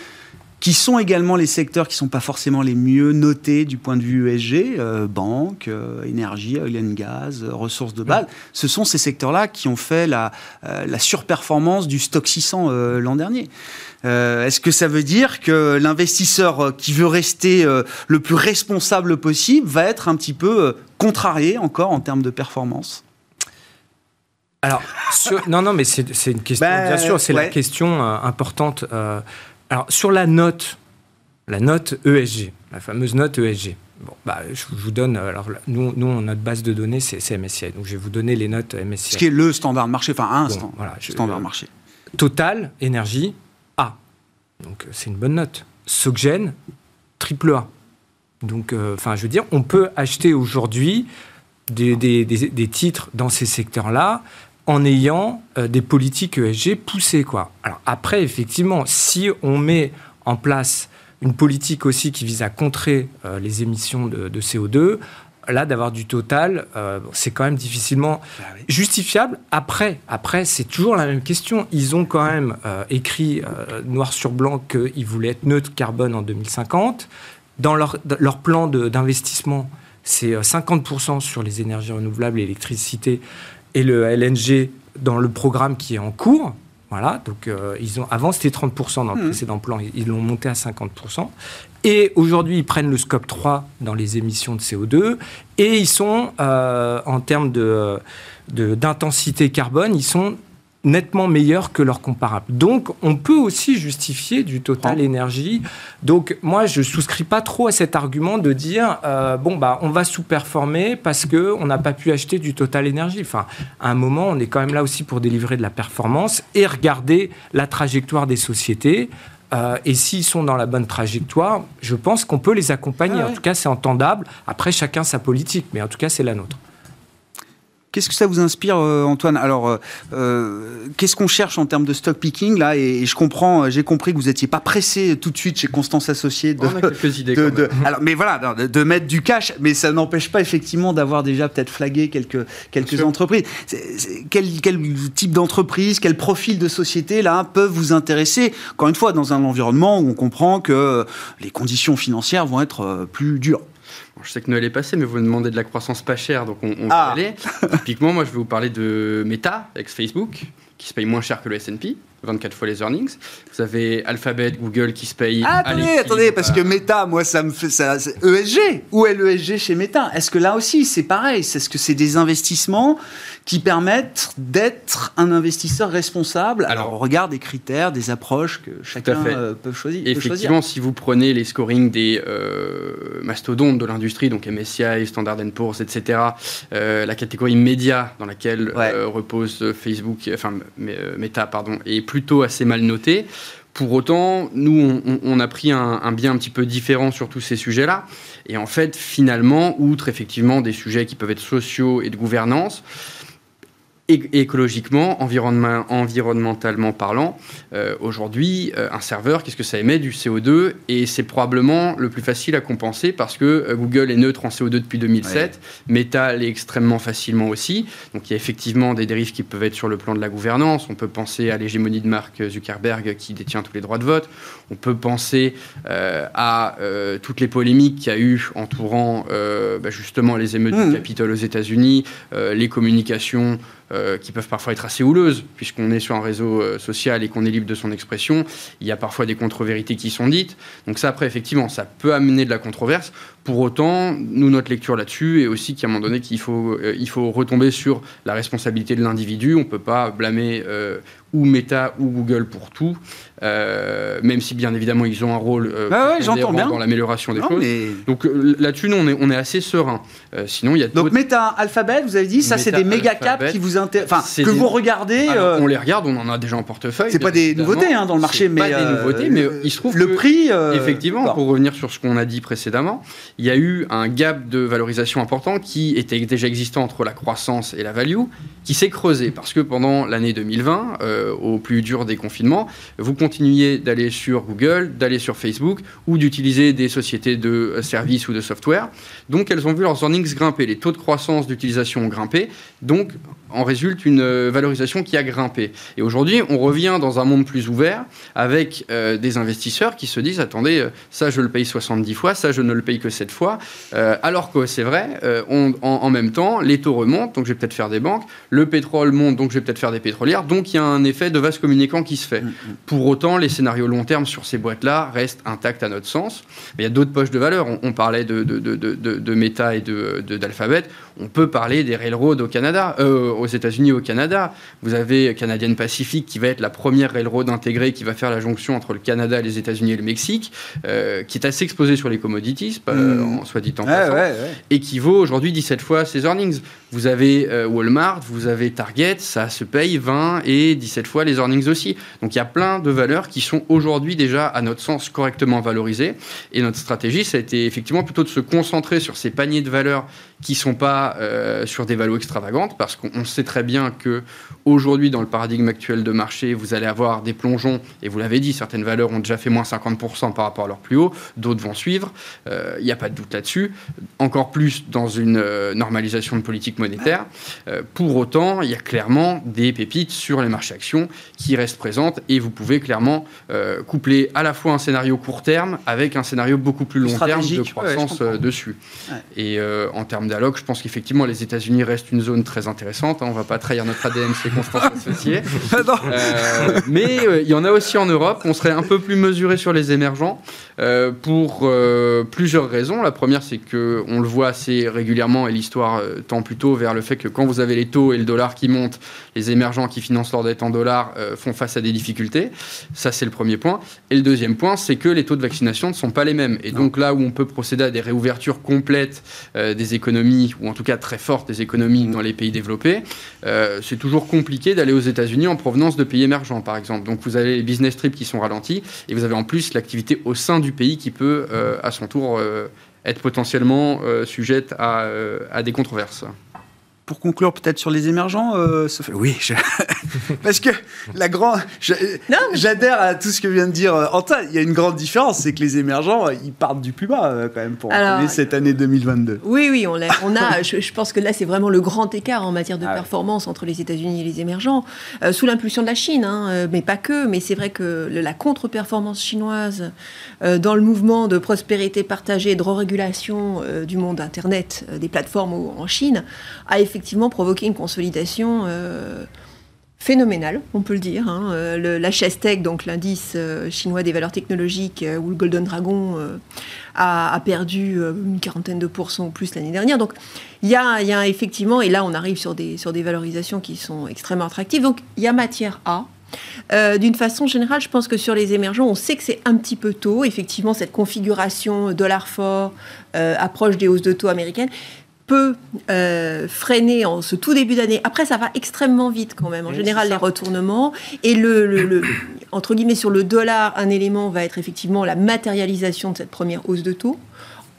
qui sont également les secteurs qui ne sont pas forcément les mieux notés du point de vue ESG, euh, banque, euh, énergie, oil and gas, euh, ressources de base. Ce sont ces secteurs-là qui ont fait la, la surperformance du stock 600 l'an dernier. Est-ce que ça veut dire que l'investisseur qui veut rester le plus responsable possible va être un petit peu contrarié encore en termes de performance? Alors, [LAUGHS] non, non, mais c'est une question, ben, bien sûr, c'est la question importante. Alors, sur la note, la note ESG, la fameuse note ESG. Bon, bah, je vous donne. Alors, nous, nous notre base de données, c'est MSCI. Donc, je vais vous donner les notes MSCI. Ce qui est le standard marché, enfin, un voilà, standard de marché. Total, énergie. Donc, c'est une bonne note. Soggen, triple A. Donc, euh, enfin, je veux dire, on peut acheter aujourd'hui des, titres dans ces secteurs-là en ayant euh, des politiques ESG poussées. Quoi. Alors après, effectivement, si on met en place une politique aussi qui vise à contrer euh, les émissions de, CO2, là, d'avoir du total, euh, c'est quand même difficilement bah justifiable. Après, après c'est toujours la même question. Ils ont quand même écrit noir sur blanc qu'ils voulaient être neutres carbone en 2050. Dans leur, leur plan d'investissement, c'est 50% sur les énergies renouvelables l'électricité et le LNG dans le programme qui est en cours. Voilà, donc euh, ils ont, avant c'était 30% dans le mmh. précédent plan, ils l'ont monté à 50%. Et aujourd'hui, ils prennent le scope 3 dans les émissions de CO2 et ils sont, euh, en termes d'intensité de, carbone, ils sont nettement meilleurs que leurs comparables. Donc, on peut aussi justifier du Total énergie. Donc, moi, je souscris pas trop à cet argument de dire euh, bon bah on va sous-performer parce que on n'a pas pu acheter du Total énergie. Enfin, à un moment, on est quand même là aussi pour délivrer de la performance et regarder la trajectoire des sociétés. Euh, et s'ils sont dans la bonne trajectoire, je pense qu'on peut les accompagner. En tout cas, c'est entendable. Après, chacun sa politique, mais en tout cas, c'est la nôtre. Qu'est-ce que ça vous inspire, euh, Antoine? Alors, euh, euh, qu'est-ce qu'on cherche en termes de stock picking là? Et, je comprends, j'ai compris que vous n'étiez pas pressé tout de suite chez Constance Associée de, On a quelques idées. De, alors, mais voilà, de, mettre du cash, mais ça n'empêche pas effectivement d'avoir déjà peut-être flagué quelques quelques entreprises. quel, quel, type d'entreprise, quel profil de société là peuvent vous intéresser? Encore une fois, dans un environnement où on comprend que les conditions financières vont être plus dures je sais que Noël est passé, mais vous me demandez de la croissance pas chère, donc on, on va ah. aller. Typiquement, moi, je vais vous parler de Meta, ex-Facebook, qui se paye moins cher que le S&P. 24 fois les earnings. Vous avez Alphabet, Google qui se paye. Ah, attendez, attendez, parce que Meta, moi, ça me fait ça. ESG. Où est l'ESG chez Meta? Est-ce que là aussi, c'est pareil? Est-ce que c'est des investissements qui permettent d'être un investisseur responsable? Alors, on regarde des critères, des approches que chacun euh, peut choisir. Effectivement, si vous prenez les scorings des euh, mastodontes de l'industrie, donc MSCI, Standard Poor's, etc., euh, la catégorie média dans laquelle repose Facebook, enfin Meta, pardon, et plutôt assez mal noté. Pour autant, nous, on, a pris un, bien un petit peu différent sur tous ces sujets-là. Et en fait, finalement, outre effectivement des sujets qui peuvent être sociaux et de gouvernance, écologiquement, environnementalement parlant, euh, aujourd'hui, euh, un serveur, qu'est-ce que ça émet Du CO2, et c'est probablement le plus facile à compenser parce que euh, Google est neutre en CO2 depuis 2007, Meta l'est extrêmement facilement aussi, donc il y a effectivement des dérives qui peuvent être sur le plan de la gouvernance, on peut penser à l'hégémonie de Mark Zuckerberg qui détient tous les droits de vote, on peut penser à toutes les polémiques qu'il y a eu entourant bah, justement les émeutes du mmh. Capitole aux États-Unis, les communications euh, qui peuvent parfois être assez houleuses, puisqu'on est sur un réseau euh, social et qu'on est libre de son expression. Il y a parfois des contre-vérités qui sont dites. Donc ça, après, effectivement, ça peut amener de la controverse. Pour autant, nous, notre lecture là-dessus est aussi qu'à un moment donné, qu'il faut, il faut retomber sur la responsabilité de l'individu. On ne peut pas blâmer ou Meta ou Google pour tout, euh, même si bien évidemment ils ont un rôle euh, ah dans l'amélioration des choses. Donc euh, là-dessus, nous, on est, on est assez serein. Euh, sinon, il y a Donc Meta, Alphabet, vous avez dit, ça c'est des méga caps qui vous enfin que vous regardez. on les regarde, on en a déjà en portefeuille. C'est pas des nouveautés hein, dans le marché, mais pas des nouveautés, mais il se trouve le prix. effectivement, pour revenir sur ce qu'on a dit précédemment, il y a eu un gap de valorisation important qui était déjà existant entre la croissance et la value, qui s'est creusé parce que pendant l'année 2020 euh, au plus dur des confinements, vous continuiez d'aller sur Google, d'aller sur Facebook ou d'utiliser des sociétés de services ou de software. Donc elles ont vu leurs earnings grimper, les taux de croissance d'utilisation ont grimpé. Donc en résulte une euh, valorisation qui a grimpé. Et aujourd'hui, on revient dans un monde plus ouvert avec euh, des investisseurs qui se disent attendez, ça je le paye 70 fois, ça je ne le paye que 7 fois. alors que c'est vrai, on, en, même temps, les taux remontent, donc je vais peut-être faire des banques, le pétrole monte, donc je vais peut-être faire des pétrolières. Donc il y a un effet de vase communicant qui se fait. Mm, mm. Pour autant, les scénarios long terme sur ces boîtes-là restent intacts à notre sens. Mais il y a d'autres poches de valeur. On, parlait de, de, de, de, Meta et d'Alphabet. On peut parler des railroads au Canada, euh, aux États-Unis au Canada. Vous avez Canadian Pacific qui va être la première railroad intégrée qui va faire la jonction entre le Canada, les États-Unis et le Mexique, euh, qui est assez exposé sur les commodities, mm. en soit dit en passant, et qui vaut aujourd'hui 17 fois ses earnings. Vous avez euh, Walmart, vous avez Target, ça se paye 20 et 17 fois les earnings aussi. Donc il y a plein de valeurs qui sont aujourd'hui déjà, à notre sens, correctement valorisées. Et notre stratégie, ça a été effectivement plutôt de se concentrer sur ces paniers de valeurs qui sont pas euh, sur des valeurs extravagantes, parce qu'on sait très bien que aujourd'hui, dans le paradigme actuel de marché, vous allez avoir des plongeons, et vous l'avez dit, certaines valeurs ont déjà fait moins 50% par rapport à leur plus haut, d'autres vont suivre, euh, il n'y a pas de doute là-dessus, encore plus dans une euh, normalisation de politique monétaire. pour autant, il y a clairement des pépites sur les marchés actions qui restent présentes, et vous pouvez clairement coupler à la fois un scénario court terme avec un scénario beaucoup plus long terme de croissance dessus. Et en termes dialogue, je pense qu'effectivement, les États-Unis restent une zone très intéressante. Hein. On ne va pas trahir notre ADN chez Constance [LAUGHS] Associés. euh, mais euh, il y en a aussi en Europe. On serait un peu plus mesuré sur les émergents euh, pour euh, plusieurs raisons. La première, c'est que on le voit assez régulièrement et l'histoire tend plutôt vers le fait que quand vous avez les taux et le dollar qui montent, les émergents qui financent leur dette en dollars font face à des difficultés. Ça, c'est le premier point. Et le deuxième point, c'est que les taux de vaccination ne sont pas les mêmes. Et donc là où on peut procéder à des réouvertures complètes des économies, ou en tout cas très fortes des économies dans les pays développés, euh, c'est toujours compliqué d'aller aux États-Unis en provenance de pays émergents, par exemple. Donc vous avez les business trips qui sont ralentis, et vous avez en plus l'activité au sein du pays qui peut, euh, à son tour, euh, être potentiellement sujette à, à des controverses pour conclure peut-être sur les émergents, euh, Oui, [LAUGHS] [LAUGHS] parce que la grande, j'adhère à tout ce que vient de dire euh, Antoine. Il y a une grande différence, c'est que les émergents, euh, ils partent du plus bas quand même pour cette année 2022. Oui, oui, on a. On a [LAUGHS] je, pense que là, c'est vraiment le grand écart en matière de ah performance entre les États-Unis et les émergents, sous l'impulsion de la Chine, hein, mais pas que. Mais c'est vrai que la contre-performance chinoise dans le mouvement de prospérité partagée et de re-régulation du monde Internet, des plateformes en Chine, a effectivement effectivement provoqué une consolidation euh, phénoménale, on peut le dire. Hein. Euh, le, la Tech, donc l'indice euh, chinois des valeurs technologiques, où le Golden Dragon a, perdu une quarantaine de pourcents ou plus l'année dernière. Donc il y a, y a, effectivement, et là on arrive sur des, sur des valorisations qui sont extrêmement attractives, donc il y a matière à. D'une façon générale, je pense que sur les émergents, on sait que c'est un petit peu tôt. Effectivement, cette configuration dollar fort, approche des hausses de taux américaines peut euh, freiner en ce tout début d'année. Après, ça va extrêmement vite quand même. En général, les retournements. Et le, entre guillemets, sur le dollar, un élément va être effectivement la matérialisation de cette première hausse de taux.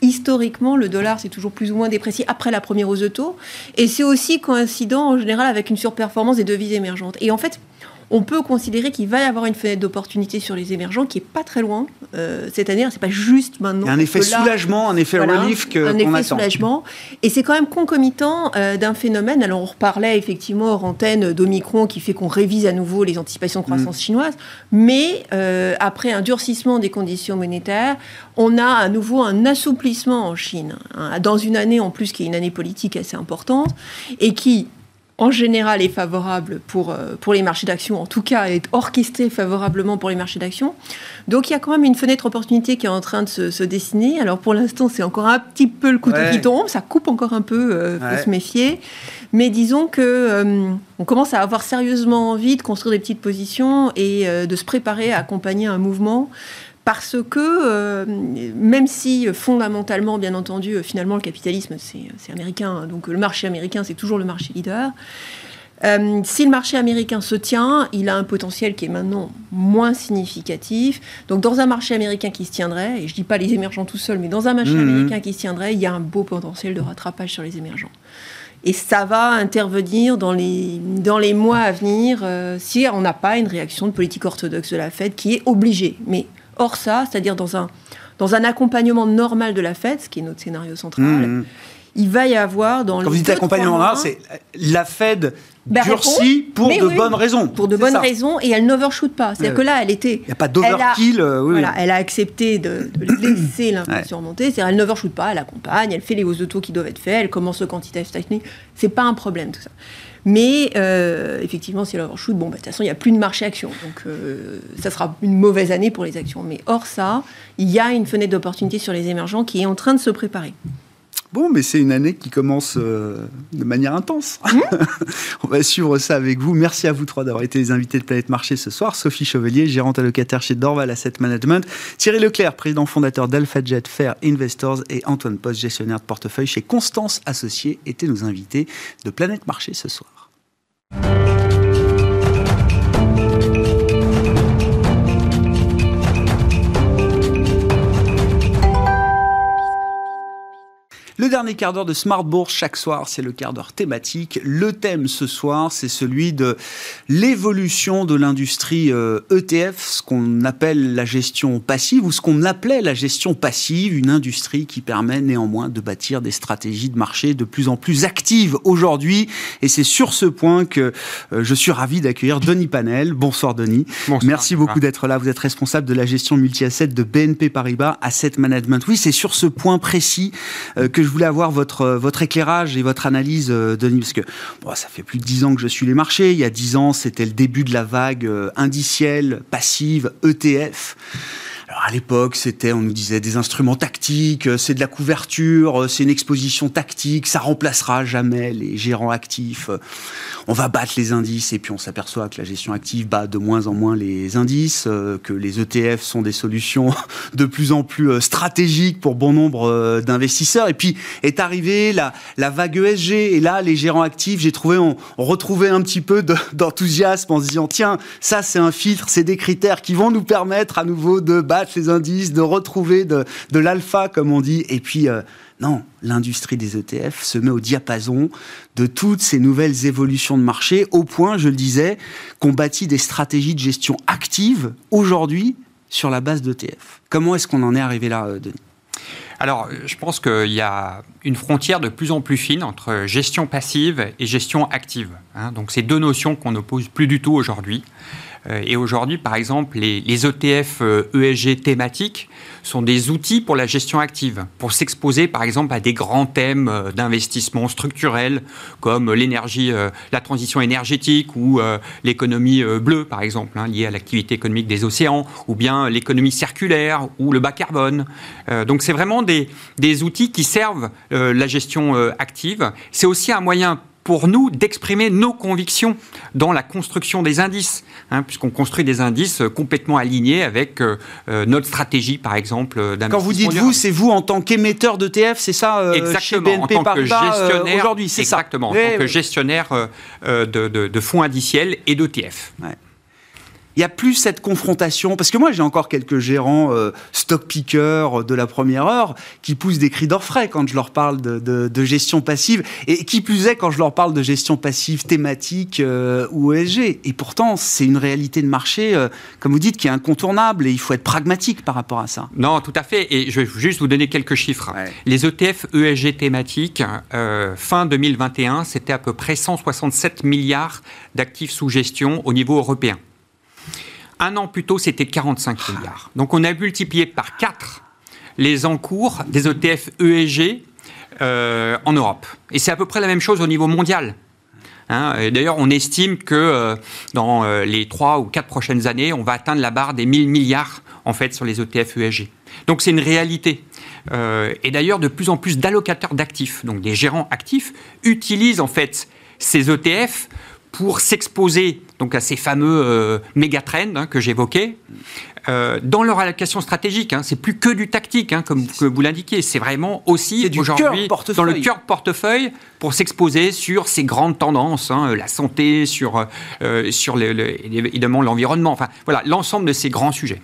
Historiquement, le dollar s'est toujours plus ou moins déprécié après la première hausse de taux. Et c'est aussi coïncident en général avec une surperformance des devises émergentes. Et en fait, on peut considérer qu'il va y avoir une fenêtre d'opportunité sur les émergents qui est pas très loin euh, cette année. C'est pas juste maintenant. un effet soulagement, un effet relief que un effet soulagement. Et c'est quand même concomitant euh, d'un phénomène. Alors on reparlait effectivement hors antenne d'Omicron qui fait qu'on révise à nouveau les anticipations de croissance mm. chinoise. Mais euh, après un durcissement des conditions monétaires, on a à nouveau un assouplissement en Chine. Hein, dans une année en plus qui est une année politique assez importante et qui en général est favorable pour, euh, pour les marchés d'actions, en tout cas est orchestré favorablement pour les marchés d'actions. Donc il y a quand même une fenêtre opportunité qui est en train de se, dessiner. Alors pour l'instant, c'est encore un petit peu le couteau qui tombe, ça coupe encore un peu, il euh, faut se méfier. Mais disons que euh, on commence à avoir sérieusement envie de construire des petites positions et de se préparer à accompagner un mouvement parce que euh, même si fondamentalement, bien entendu, euh, finalement le capitalisme c'est américain, hein, donc le marché américain c'est toujours le marché leader. Euh, si le marché américain se tient, il a un potentiel qui est maintenant moins significatif. Donc dans un marché américain qui se tiendrait, et je ne dis pas les émergents tout seuls, mais dans un marché mmh. américain qui se tiendrait, il y a un beau potentiel de rattrapage sur les émergents. Et ça va intervenir dans les, dans les mois à venir si on n'a pas une réaction de politique orthodoxe de la Fed qui est obligée. Mais hors ça, c'est-à-dire dans un, dans un accompagnement normal de la fête, ce qui est notre scénario central, mmh, mmh. il va y avoir dans Quand vous dites accompagnement normal, c'est la Fed ben, durcit pour de bonnes raisons. Pour de bonnes raisons, et elle n'overshoot pas. C'est-à-dire que là, elle était. Il n'y a pas d'overkill. Euh, oui, voilà, elle a accepté de, laisser [COUGHS] l'inflation monter. C'est-à-dire elle n'overshoot pas, elle accompagne, elle fait les hausses de taux qui doivent être faites, elle commence le quantitative technique. C'est pas un problème tout ça. Mais euh, effectivement, si elle overshoot, bon, bah, de toute façon, il n'y a plus de marché action. Donc, euh, ça sera une mauvaise année pour les actions. Mais hors ça, il y a une fenêtre d'opportunité sur les émergents qui est en train de se préparer. Bon, mais c'est une année qui commence euh, de manière intense. Mmh. [LAUGHS] On va suivre ça avec vous. Merci à vous trois d'avoir été les invités de Planète Marché ce soir. Sophie Chevelier, gérante allocataire chez Dorval Asset Management. Thierry Leclerc, président fondateur d'AlphaJet Fair Investors. Et Antoine Post, gestionnaire de portefeuille chez Constance Associés, étaient nos invités de Planète Marché ce soir. Le dernier quart d'heure de Smart Bourse chaque soir, c'est le quart d'heure thématique. Le thème ce soir, c'est celui de l'évolution de l'industrie ETF, euh, e ce qu'on appelle la gestion passive ou ce qu'on appelait la gestion passive, une industrie qui permet néanmoins de bâtir des stratégies de marché de plus en plus actives aujourd'hui. Et c'est sur ce point que euh, je suis ravi d'accueillir Denis Panel. Bonsoir Denis. Bonsoir. Merci beaucoup d'être là. Vous êtes responsable de la gestion multi-asset de BNP Paribas Asset Management. Oui, c'est sur ce point précis euh, que je voulais avoir votre, euh, votre éclairage et votre analyse, euh, Denis, parce que bon, ça fait plus de dix ans que je suis les marchés. Il y a dix ans, c'était le début de la vague euh, indicielle, passive, ETF. À l'époque, c'était, on nous disait des instruments tactiques, c'est de la couverture, c'est une exposition tactique, ça remplacera jamais les gérants actifs. On va battre les indices et puis on s'aperçoit que la gestion active bat de moins en moins les indices, que les ETF sont des solutions [LAUGHS] de plus en plus stratégiques pour bon nombre d'investisseurs. Et puis est arrivée la, la vague ESG et là, les gérants actifs, j'ai trouvé, on, retrouvait un petit peu d'enthousiasme en se disant tiens, ça c'est un filtre, c'est des critères qui vont nous permettre à nouveau de battre les indices, de retrouver de, l'alpha, comme on dit. Et puis, euh, non, l'industrie des ETF se met au diapason de toutes ces nouvelles évolutions de marché, au point, je le disais, qu'on bâtit des stratégies de gestion actives aujourd'hui sur la base d'ETF. Comment est-ce qu'on en est arrivé là, euh, Denis? Alors, je pense qu'il y a une frontière de plus en plus fine entre gestion passive et gestion active. Hein. Donc, c'est deux notions qu'on n'oppose plus du tout aujourd'hui. Euh, et aujourd'hui, par exemple, les, ETF ESG euh, e thématiques sont des outils pour la gestion active, pour s'exposer, par exemple, à des grands thèmes euh, d'investissement structurel, comme l'énergie, la transition énergétique ou l'économie bleue, par exemple, hein, liée à l'activité économique des océans, ou bien l'économie circulaire ou le bas carbone. donc, c'est vraiment des, outils qui servent la gestion active. C'est aussi un moyen pour nous d'exprimer nos convictions dans la construction des indices, hein, puisqu'on construit des indices complètement alignés avec euh, euh, notre stratégie, par exemple. Quand vous dites vous, c'est vous en tant qu'émetteur d'ETF, c'est ça euh, Exactement, chez BNP en tant que gestionnaire aujourd'hui, c'est ça Exactement, en tant que gestionnaire de, de, fonds indiciels et d'ETF. Ouais il n'y a plus cette confrontation. Parce que moi, j'ai encore quelques gérants euh, stock pickers de la première heure qui poussent des cris d'orfraie quand je leur parle de, gestion passive. Et qui plus est quand je leur parle de gestion passive thématique euh, ou ESG. Et pourtant, c'est une réalité de marché, euh, comme vous dites, qui est incontournable et il faut être pragmatique par rapport à ça. Non, tout à fait. Et je vais juste vous donner quelques chiffres. Les ETF ESG thématiques, fin 2021, c'était à peu près 167 milliards d'actifs sous gestion au niveau européen. Un an plus tôt, c'était 45 milliards. Donc on a multiplié par 4 les encours des ETF ESG euh, en Europe. Et c'est à peu près la même chose au niveau mondial. Hein. D'ailleurs, on estime que dans les trois ou quatre prochaines années, on va atteindre la barre des 1000 milliards en fait sur les ETF ESG. Donc c'est une réalité. et d'ailleurs, de plus en plus d'allocateurs d'actifs, donc des gérants actifs, utilisent en fait ces ETF pour s'exposer donc à ces fameux euh, méga trends hein, que j'évoquais euh, dans leur allocation stratégique. Hein. C'est plus que du tactique, hein, comme que vous l'indiquez. C'est vraiment aussi aujourd'hui dans le cœur portefeuille pour s'exposer sur ces grandes tendances, la santé, sur, euh, sur évidemment l'environnement. Enfin, voilà, l'ensemble de ces grands sujets.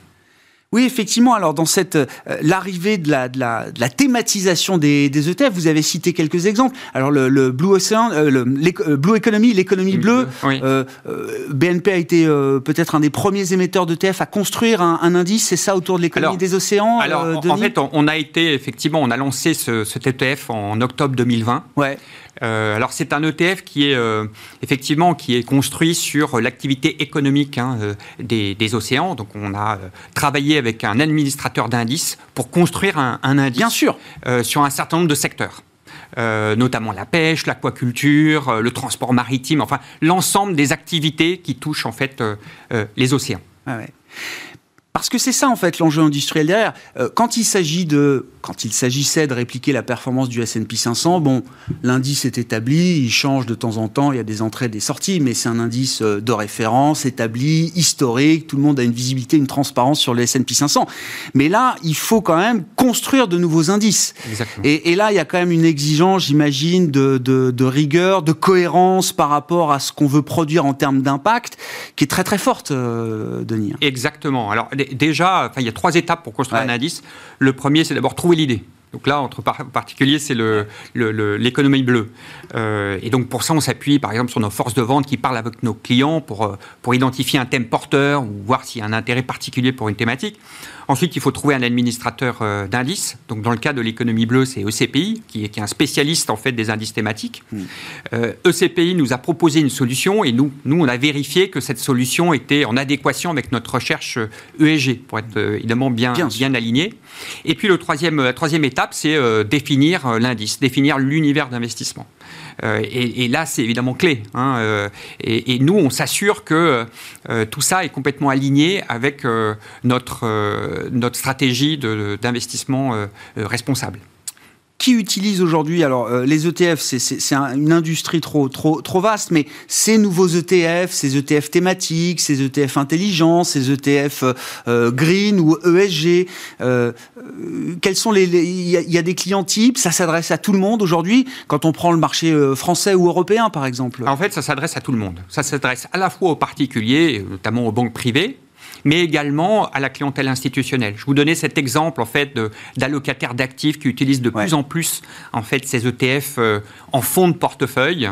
Oui, effectivement. Alors, dans cette euh, l'arrivée de la, de, la, de la thématisation des, des, ETF, vous avez cité quelques exemples. Alors, le, le Blue Ocean, euh, le, euh, Blue Economy, l'économie bleue. BNP a été peut-être un des premiers émetteurs d'ETF à construire un, un indice, c'est ça, autour de l'économie des océans. Alors, en fait, on, a été effectivement, on a lancé ce, cet ETF en octobre 2020. Ouais. Euh, alors c'est un ETF qui est euh, effectivement qui est construit sur l'activité économique hein, euh, des, des, océans. Donc on a travaillé avec un administrateur d'indices pour construire un, un indice Bien sûr. sur un certain nombre de secteurs. notamment la pêche, l'aquaculture, le transport maritime, enfin l'ensemble des activités qui touchent en fait les océans. Ah ouais. Parce que c'est ça en fait l'enjeu industriel derrière. Quand il s'agit de, quand il s'agissait de répliquer la performance du S&P 500, bon, l'indice est établi, il change de temps en temps, il y a des entrées, des sorties, mais c'est un indice euh, de référence établi, historique. Tout le monde a une visibilité, une transparence sur le S&P 500. Mais là, il faut quand même construire de nouveaux indices. Et, et, là, il y a quand même une exigence, j'imagine, de, de, de, rigueur, de cohérence par rapport à ce qu'on veut produire en termes d'impact, qui est très très forte, euh, Denis. Exactement. Alors déjà, il y a trois étapes pour construire un indice. Le premier, c'est d'abord trouver l'idée. Donc là, entre particuliers, c'est l'économie bleue. Euh, et donc pour ça, on s'appuie par exemple sur nos forces de vente qui parlent avec nos clients pour, euh, pour identifier un thème porteur ou voir s'il y a un intérêt particulier pour une thématique. Ensuite, il faut trouver un administrateur euh, d'indices. Donc, dans le cas de l'économie bleue, c'est ECPI, qui est, qui est, un spécialiste en fait des indices thématiques. Hmm. Euh, ECPI nous a proposé une solution et nous, nous, on a vérifié que cette solution était en adéquation avec notre recherche ESG, euh, e pour être évidemment bien, bien, bien aligné. Et puis, le troisième, la troisième étape, c'est définir l'indice, définir l'univers d'investissement. Euh, et, là, c'est évidemment clé. Hein, euh, et, nous, on s'assure que euh, tout ça est complètement aligné avec notre, notre stratégie d'investissement responsable qui utilise aujourd'hui alors euh, les ETF c'est une industrie trop trop trop vaste mais ces nouveaux ETF ces ETF thématiques ces ETF intelligents ces ETF euh, euh, green ou ESG quels sont les il y, a des clients types ça s'adresse à tout le monde aujourd'hui quand on prend le marché français ou européen par exemple. En fait ça s'adresse à tout le monde. Ça s'adresse à la fois aux particuliers notamment aux banques privées mais également à la clientèle institutionnelle. Je vous donnais cet exemple en fait d'allocataires d'actifs qui utilisent de plus en plus en fait ces ETF euh, en fonds de portefeuille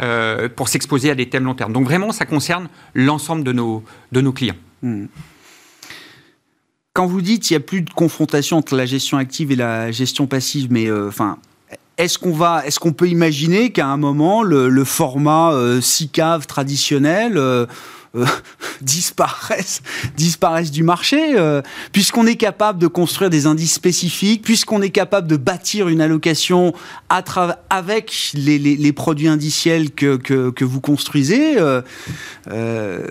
euh, pour s'exposer à des thèmes long terme. Donc vraiment, ça concerne l'ensemble de nos, de nos clients. Hmm. Quand vous dites qu'il n'y a plus de confrontation entre la gestion active et la gestion passive, mais euh, enfin, est-ce qu'on va, est-ce qu'on peut imaginer qu'à un moment le, format SICAV traditionnel euh, [LAUGHS] disparaissent, disparaissent du marché, euh, puisqu'on est capable de construire des indices spécifiques, puisqu'on est capable de bâtir une allocation à avec les, les, les, produits indiciels que, que, que vous construisez. Euh,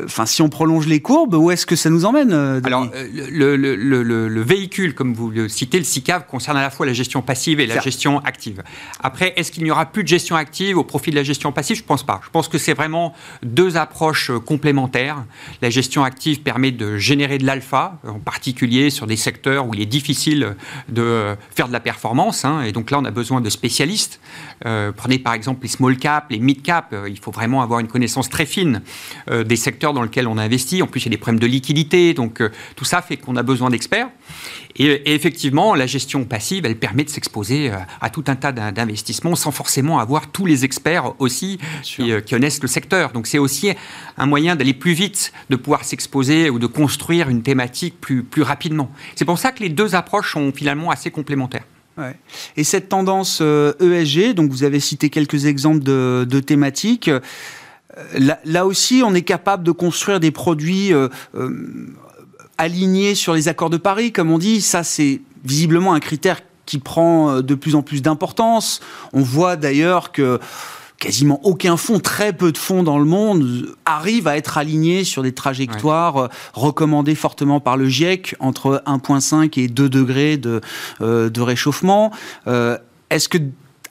enfin, si on prolonge les courbes, où est-ce que ça nous emmène Alors, le, le, le, le, véhicule, comme vous le citez, le SICAV, concerne à la fois la gestion passive et la gestion active. Après, est-ce qu'il n'y aura plus de gestion active au profit de la gestion passive? Je ne pense pas. Je pense que c'est vraiment deux approches complémentaires la gestion active permet de générer de l'alpha, en particulier sur des secteurs où il est difficile de faire de la performance. Hein. et donc là, on a besoin de spécialistes. Euh, prenez par exemple les small cap, les mid cap. Euh, il faut vraiment avoir une connaissance très fine euh, des secteurs dans lesquels on investit. En plus, il y a des problèmes de liquidité. Donc tout ça fait qu'on a besoin d'experts. Et, effectivement, la gestion passive, elle permet de s'exposer à tout un tas d'investissements sans forcément avoir tous les experts aussi qui, qui, connaissent le secteur. Donc c'est aussi un moyen d'aller plus vite, de pouvoir s'exposer ou de construire une thématique plus, plus rapidement. C'est pour ça que les deux approches sont finalement assez complémentaires. Et cette tendance ESG, euh, e donc vous avez cité quelques exemples de, thématiques, euh, là, aussi on est capable de construire des produits euh, alignés sur les accords de Paris, comme on dit. Ça, c'est visiblement un critère qui prend de plus en plus d'importance. On voit d'ailleurs que quasiment aucun fonds, très peu de fonds dans le monde arrivent à être alignés sur des trajectoires euh, recommandées fortement par le GIEC entre 1,5 et 2 degrés de, euh, de réchauffement. Euh, est-ce que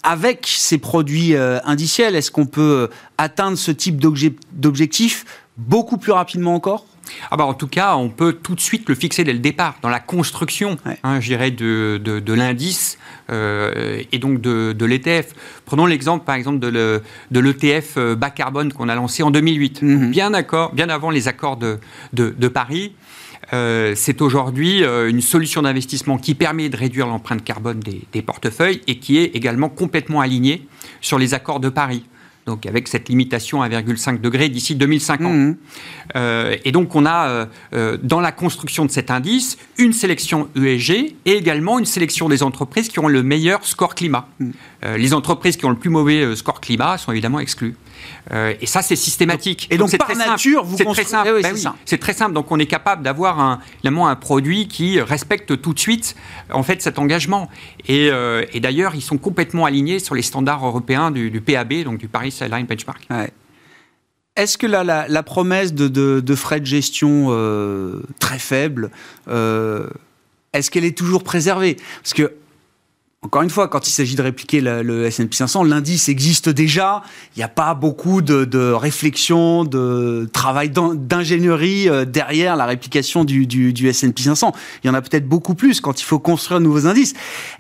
avec ces produits indiciels, est-ce qu'on peut atteindre ce type d'objectif beaucoup plus rapidement encore? Ah bah en tout cas, on peut tout de suite le fixer dès le départ, dans la construction, hein, je dirais, de, de, l'indice euh, et donc de, de l'ETF. Prenons l'exemple, par exemple, de l'ETF euh, bas carbone qu'on a lancé en 2008, mhm. bien, bien avant les accords de, Paris. Euh, c'est aujourd'hui une solution d'investissement qui permet de réduire l'empreinte carbone des, des, portefeuilles et qui est également complètement alignée sur les accords de Paris donc avec cette limitation à 1,5 degré d'ici 2050. Mmh. Euh, et donc on a euh, euh, dans la construction de cet indice une sélection ESG et également une sélection des entreprises qui ont le meilleur score climat. Mmh. Les entreprises qui ont le plus mauvais score climat sont évidemment exclues. Euh, et ça, c'est systématique. Et donc, donc par nature, vous c'est très simple. Eh ben c'est très simple. Donc, on est capable d'avoir un, un produit qui respecte tout de suite, en fait, cet engagement. Et, euh, et d'ailleurs, ils sont complètement alignés sur les standards européens du, PAB, donc du Paris Airline Benchmark. Est-ce que la, la, promesse de, de, frais de gestion euh, très faible, est-ce qu'elle est toujours préservée? Parce que encore une fois, quand il s'agit de répliquer le, S&P 500, l'indice existe déjà. Il n'y a pas beaucoup de, réflexion, de travail d'ingénierie euh, derrière la réplication du, du, du S&P 500. Il y en a peut-être beaucoup plus quand il faut construire de nouveaux indices.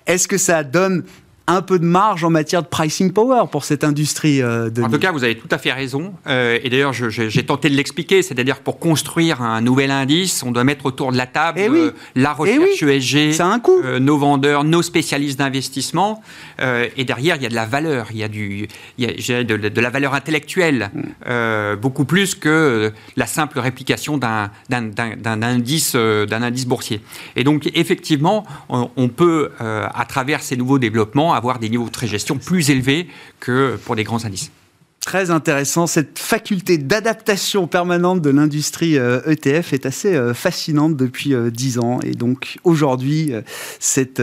Est-ce que ça donne un peu de marge en matière de pricing power pour cette industrie. Euh, de en tout cas, vous avez tout à fait raison. Euh, et d'ailleurs, j'ai tenté de l'expliquer. C'est-à-dire, pour construire un nouvel indice, on doit mettre autour de la table eh euh, la eh recherche ESG, un coût. nos vendeurs, nos spécialistes d'investissement. et derrière, il y a de la valeur. Il y a, du, il y a de, la valeur intellectuelle, mm. beaucoup plus que la simple réplication d'un indice, d'un indice boursier. Et donc, effectivement, on, on peut, à travers ces nouveaux développements, avoir des niveaux de gestion plus élevés que pour des grands indices. Très intéressant. Cette faculté d'adaptation permanente de l'industrie ETF euh, e est assez euh, fascinante depuis euh, dix ans. Et donc aujourd'hui, cette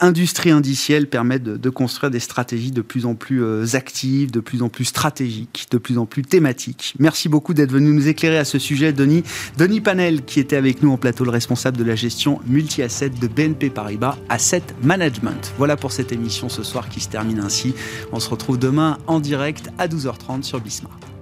industrie indicielle permet de, construire des stratégies de plus en plus actives, de plus en plus stratégiques, de plus en plus thématiques. Merci beaucoup d'être venu nous éclairer à ce sujet, Denis. Denis Panel, qui était avec nous en plateau, le responsable de la gestion multi-asset de BNP Paribas Asset Management. Voilà pour cette émission ce soir qui se termine ainsi. On se retrouve demain en direct à 12h30 sur Bismarck.